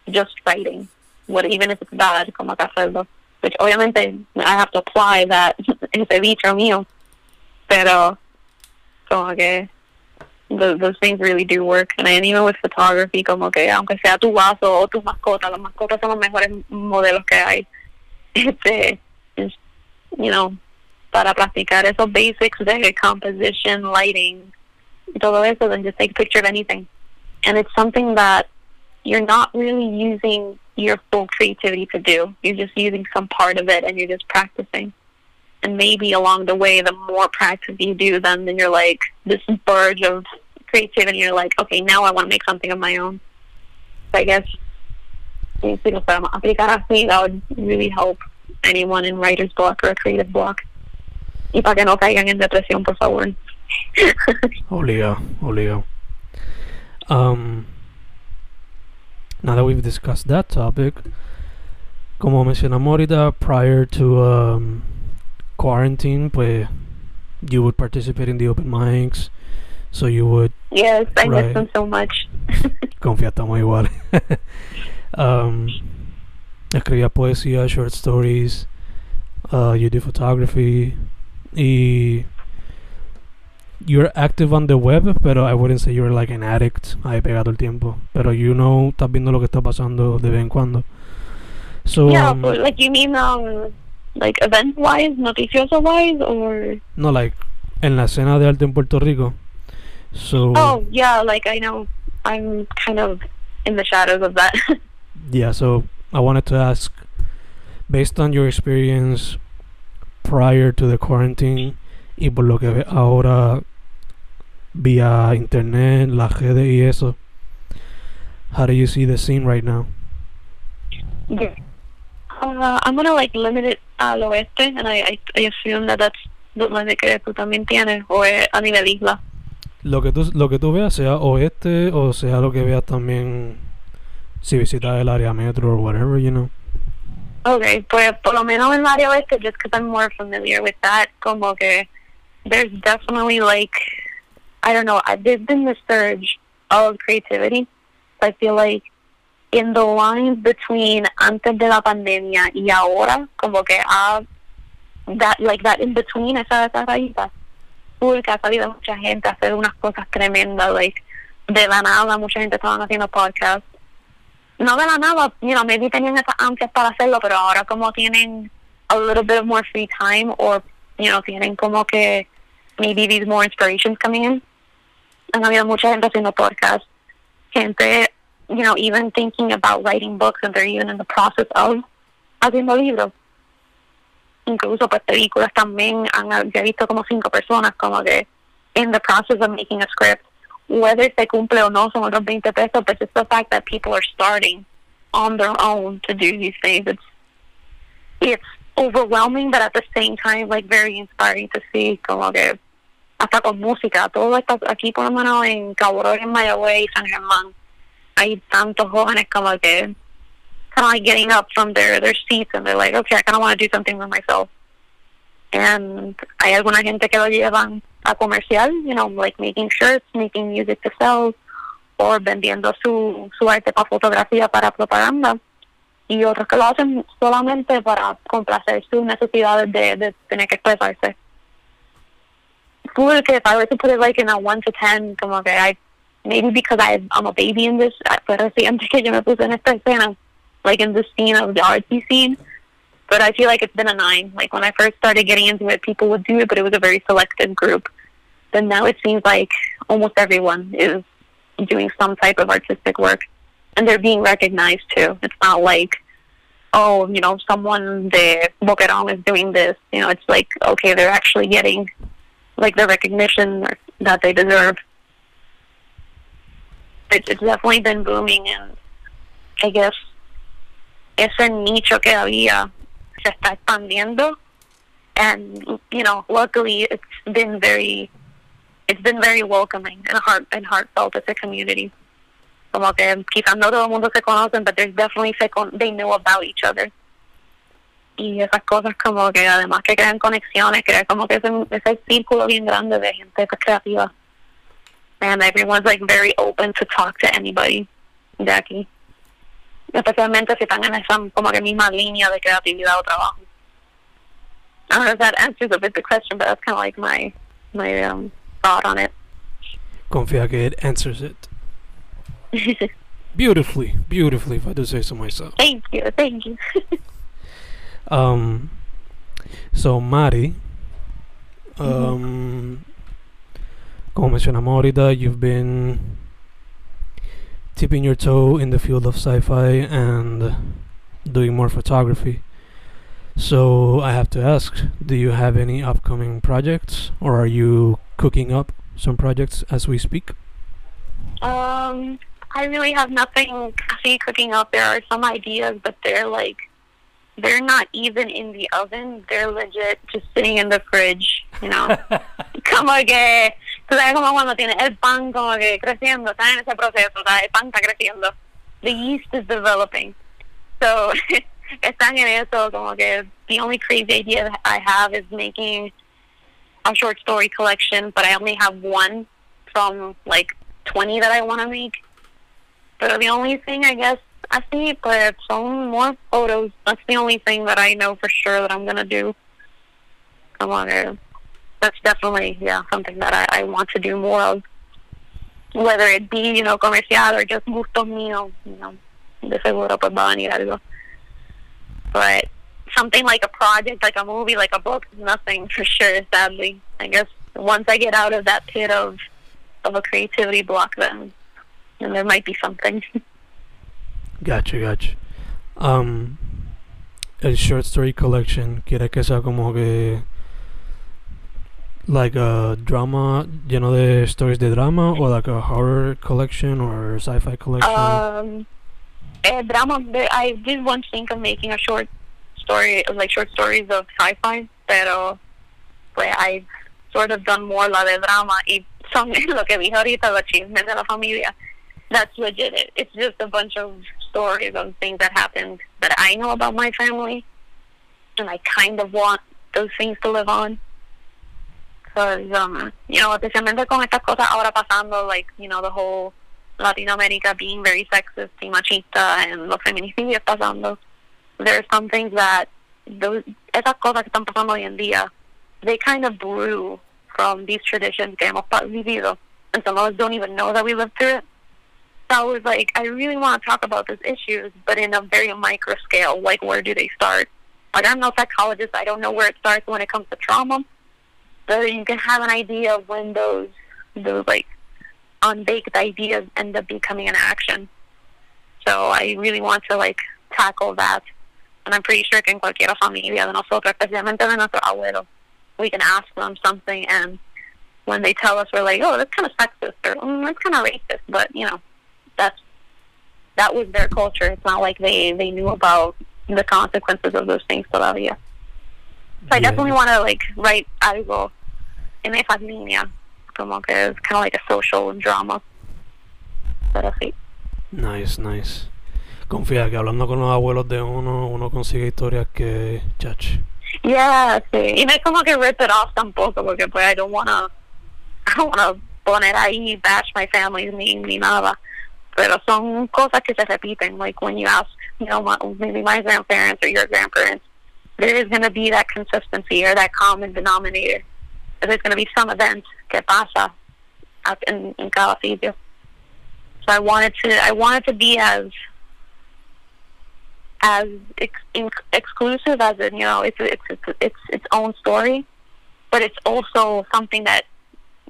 just writing. What even if it's bad, como que hacerlo. Which obviamente I have to apply that ese dicho mío. Pero como que those, those things really do work. And then even with photography, como que aunque sea tu vaso o tus mascotas, las mascotas son los mejores modelos que hay. Este, es, you know, para practicar esos basics de composition, lighting, todo eso, then just take a picture of anything. And it's something that you're not really using your full creativity to do. You're just using some part of it and you're just practicing. And maybe along the way, the more practice you do, then, then you're like this burge of creativity. You're like, okay, now I want to make something of my own. So I guess lo podemos aplicar así, that would really help anyone in writer's block or a creative block. Y para que no caigan en depresión, por favor. obligado obligado um now that we've discussed that topic como mencionamos ahorita prior to um, quarantine pues you would participate in the open mics so you would yes, I Right. miss them so much. confía estamos igual um, escribía poesía short stories uh, you do photography y you're active on the web pero I wouldn't say you're like an addict ahí pegado el tiempo pero you know estás viendo lo que está pasando de vez en cuando so yeah, um, but like you mean um like event wise, noticioso wise, or no like en la escena de arte en Puerto Rico so oh yeah, like I know I'm kind of in the shadows of that. Yeah, so I wanted to ask, based on your experience prior to the quarantine y por lo que ves ahora via internet, las redes y eso, how do you see the scene right now? Yeah. Uh, I'm gonna like limit it al oeste, and I, I, I assume that that's the limit que tú también tienes, o es a nivel isla. Lo que tú, lo que tú veas, sea oeste o sea lo que veas también si visitas el área metro or whatever, you know. Okay, pues por lo menos en el área oeste, just because I'm more familiar with that, como que there's definitely like, I don't know, there's been this surge of creativity. I feel like in the lines between antes de la pandemia y ahora, como que ha, that, like that in between, esa, esa rayita, full que ha salido mucha gente a hacer unas cosas tremendas, like, de la nada mucha gente estaban haciendo podcasts. No de la nada, you know, maybe tenían esas ansias para hacerlo, pero ahora como tienen a little bit of more free time or, you know, tienen como que maybe these more inspirations coming in. Han habido mucha gente haciendo podcasts, gente, you know, even thinking about writing books and they're even in the process of haciendo libros. Incluso pues películas también, han, yo he visto como cinco personas como que in the process of making a script. Whether se cumple o no son otros 20 pesos, but just the fact that people are starting on their own to do these things, it's, it's overwhelming, but at the same time, like, very inspiring to see como que hasta con música, todo esto aquí por lo menos en Cabo Rojo, en Mayagüez y San Germán, hay tantos jóvenes como que kind of like getting up from their, their seats and they're like, okay, I kind of want to do something for myself. And hay alguna gente que lo llevan a comercial, you know, like making shirts, making music to sell, or vendiendo su, su arte para fotografía para propaganda. Y otros que lo hacen solamente para complacer sus necesidades de, de tener que expresarse. Full que if I were to put it like in a 1 to 10, como que I, maybe because I, I'm a baby in this, fue reciente que yo me puse en esta escena, like in the scene of the artsy scene, but I feel like it's been a nine. Like when I first started getting into it, people would do it, but it was a very selective group. But now it seems like almost everyone is doing some type of artistic work, and they're being recognized too. It's not like, oh, you know, someone de Boquerón is doing this. You know, it's like okay, they're actually getting like the recognition that they deserve. It, it's definitely been booming, and I guess ese nicho que había se está expandiendo. And you know luckily it's been very it's been very welcoming and heart and heartfelt as a community. Como que quizás no todo el mundo se conocen but there's definitely se con they know about each other. Y esas cosas como que además que crean conexiones crea como que ese, ese círculo bien grande de gente creativa and everyone's like very open to talk to anybody de aquí especialmente si están en esa como que misma línea de creatividad o trabajo. I don't know if that answers a bit the question, but that's kind of like my my um, thought on it. Confía que it answers it beautifully, beautifully, if I do say so myself. thank you, thank you. Um, so Mari, um, como mencionamos ahorita, you've been tipping your toe in the field of sci-fi and doing more photography. So I have to ask, do you have any upcoming projects, or are you cooking up some projects as we speak? Um, I really have nothing cooking up. There are some ideas, but they're like they're not even in the oven. They're legit just sitting in the fridge. You know, como que tú sabes como cuando tienes el pan como que creciendo, está en ese proceso, está, el pan está creciendo. The yeast is developing. So están en eso, como que the only crazy idea I have is making a short story collection, but I only have one from like 20 that I want to make. But the only thing I guess I see, but some more photos. That's the only thing that I know for sure that I'm gonna do. Come on, uh, that's definitely yeah something that I, I want to do more of. Whether it be you know comercial or just gusto míos, you know, de seguro pues va a venir algo. But something like a project, like a movie, like a book, nothing for sure. Sadly, I guess once I get out of that pit of of a creativity block, then then there might be something. Gotcha, gotcha. Um, el short story collection quiere que sea como que like a drama you know the stories de drama or like a horror collection or sci-fi collection Um, eh, drama. I did once think of making a short story, like short stories of sci-fi, pero pues I've sort of done more la de drama y son lo que dije ahorita, los chismes de la familia. That's legit. It. It's just a bunch of stories of things that happened that I know about my family, and I kind of want those things to live on. Because, um, you know, especialmente con estas cosas ahora pasando, like, you know, the whole Latinoamérica being very sexist y machista and los feminicidios pasando, there are some things that those esas cosas que están pasando hoy en día, they kind of brew from these traditions que hemos vivido, and some of us don't even know that we lived through it. So I was like, I really want to talk about these issues, but in a very micro scale. Like, where do they start? Like, I'm no psychologist. I don't know where it starts when it comes to trauma, but you can have an idea of when those those like unbaked ideas end up becoming an action. So I really want to like tackle that. And I'm pretty sure que en cualquier familia de nosotros, especialmente de nuestros abuelos, we can ask them something and when they tell us we're like, oh, that's kind of sexist or mm, that's kind of racist, but you know, that's that was their culture. It's not like they they knew about the consequences of those things todavía. So I Yeah. definitely want to like write algo esa línea, como que es kind of like a social drama. Pero sí. Nice, nice. Confía que hablando con los abuelos de uno, uno consigue historias que, chach. Yeah, sí. Y no es como que rip it off tampoco, porque pues I don't wanna, I don't wanna poner ahí, bash my family ni, ni nada. Pero son cosas que se repiten, like when you ask, you know, my, maybe my grandparents or your grandparents, there is going to be that consistency or that common denominator. There's going to be some event que pasa up in, in cada sitio. So I wanted to, I wanted to be as as ex- in- exclusive as in you know it's it's it's it's its own story, but it's also something that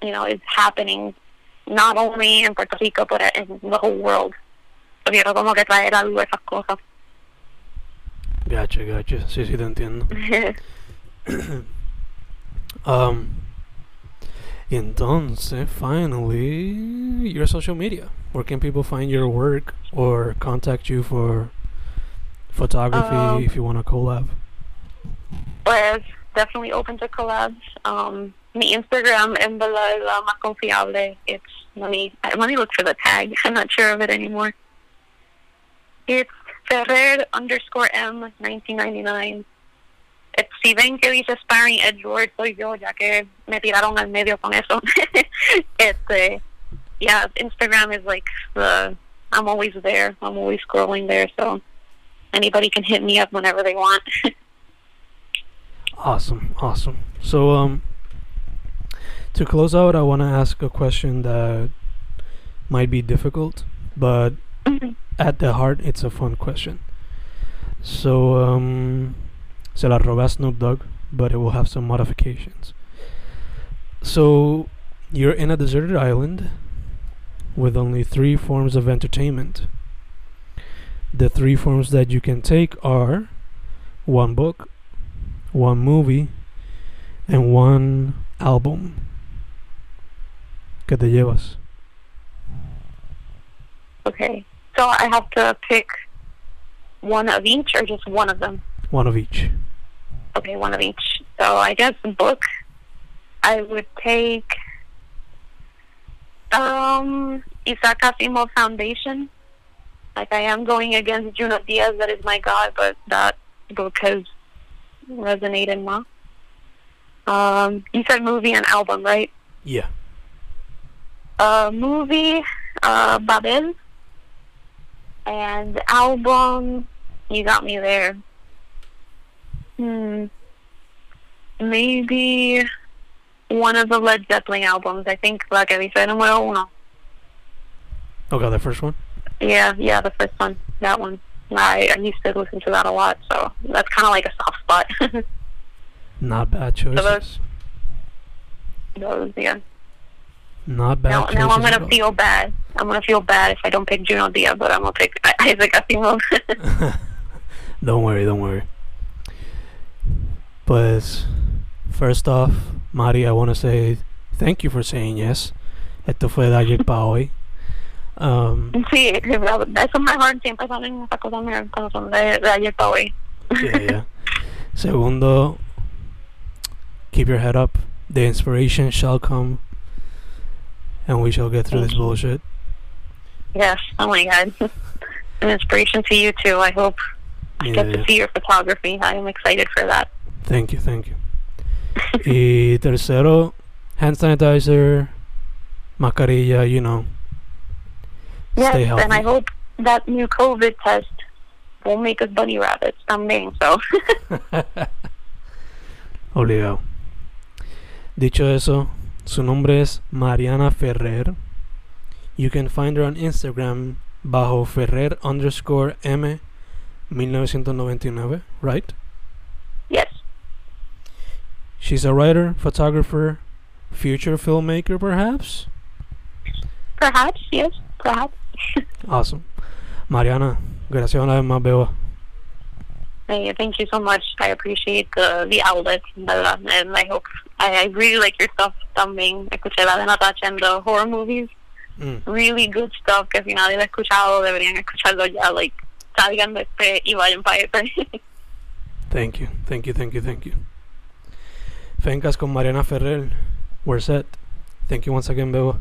you know is happening not only in Puerto Rico but in the whole world. So quiero como que traer esas cosas. Gacha, gacha. Sí, sí, te entiendo. Um, entonces, finally, your social media. Where can people find your work or contact you for photography Um, if you want to collab? pues definitely open to collabs. Um, mi Instagram verdad es la más confiable. It's let me let me look for the tag. I'm not sure of it anymore. It's Ferrer underscore M 1999. Si ven que dice Sparring Edward soy yo, ya que me tiraron al medio con eso. este, yeah, Instagram is like the I'm always there. I'm always scrolling there, so anybody can hit me up whenever they want. Awesome, awesome. So, um, to close out, I want to ask a question that might be difficult, but at the heart, it's a fun question. So, um, se la roba a Snoop Dogg, but it will have some modifications. So, you're in a deserted island with only three forms of entertainment. The three forms that you can take are one book, one movie, and one album. ¿Qué te llevas? Okay. So I have to pick one of each or just one of them? One of each. Okay, one of each. So I guess the book I would take um Isaac Asimov Foundation. Like I am going against Junot Diaz, that is my god, but that book has resonated more. Um you said movie and album, right? Yeah. uh, movie, uh, Babel, and album. You got me there. Hmm. Maybe one of the Led Zeppelin albums. I think La dice número uno. Okay, the first one. Yeah, yeah, the first one. That one. I, I used to listen to that a lot, so that's kind of like a soft spot. Not bad choices. those- Those, yeah. Not bad Now, now I'm gonna feel bad. I'm gonna feel bad if I don't pick Junot Diaz, but I'm gonna pick Isaac Asimov. Don't worry, don't worry. Pues, first off, Mari, I want to say thank you for saying yes. Esto fue de ayer para hoy. Um, Sí, eso es mejor, siempre salen estas cosas mejor cuando son de, de ayer para hoy. yeah, yeah. Segundo, keep your head up. The inspiration shall come, and we shall get through this bullshit. Yes, oh my god. An inspiration to you too, I hope. I Yeah, get yeah. to see your photography. I am excited for that. Thank you, thank you. y tercero, hand sanitizer, mascarilla, you know. yes, Stay and I hope that new COVID test won't make us bunny rabbits someday, so. Obligado. Dicho eso, su nombre es Mariana Ferrer. You can find her on Instagram bajo Ferrer underscore M 1999, right? She's a writer, photographer, future filmmaker, perhaps? Perhaps, yes, perhaps. Awesome. Mariana, gracias una vez más, Beba. Hey, thank you so much. I appreciate the the outlet, and I hope I, I really like your stuff también. Escuché la de Natasha and the horror movies. Mm, Really good stuff que si nadie lo ha escuchado deberían escucharlo ya. Like salgan de este y vayan para este. thank you, thank you, thank you, thank you. Fencas con Mariana Ferrer. We're set. Thank you once again, Beba.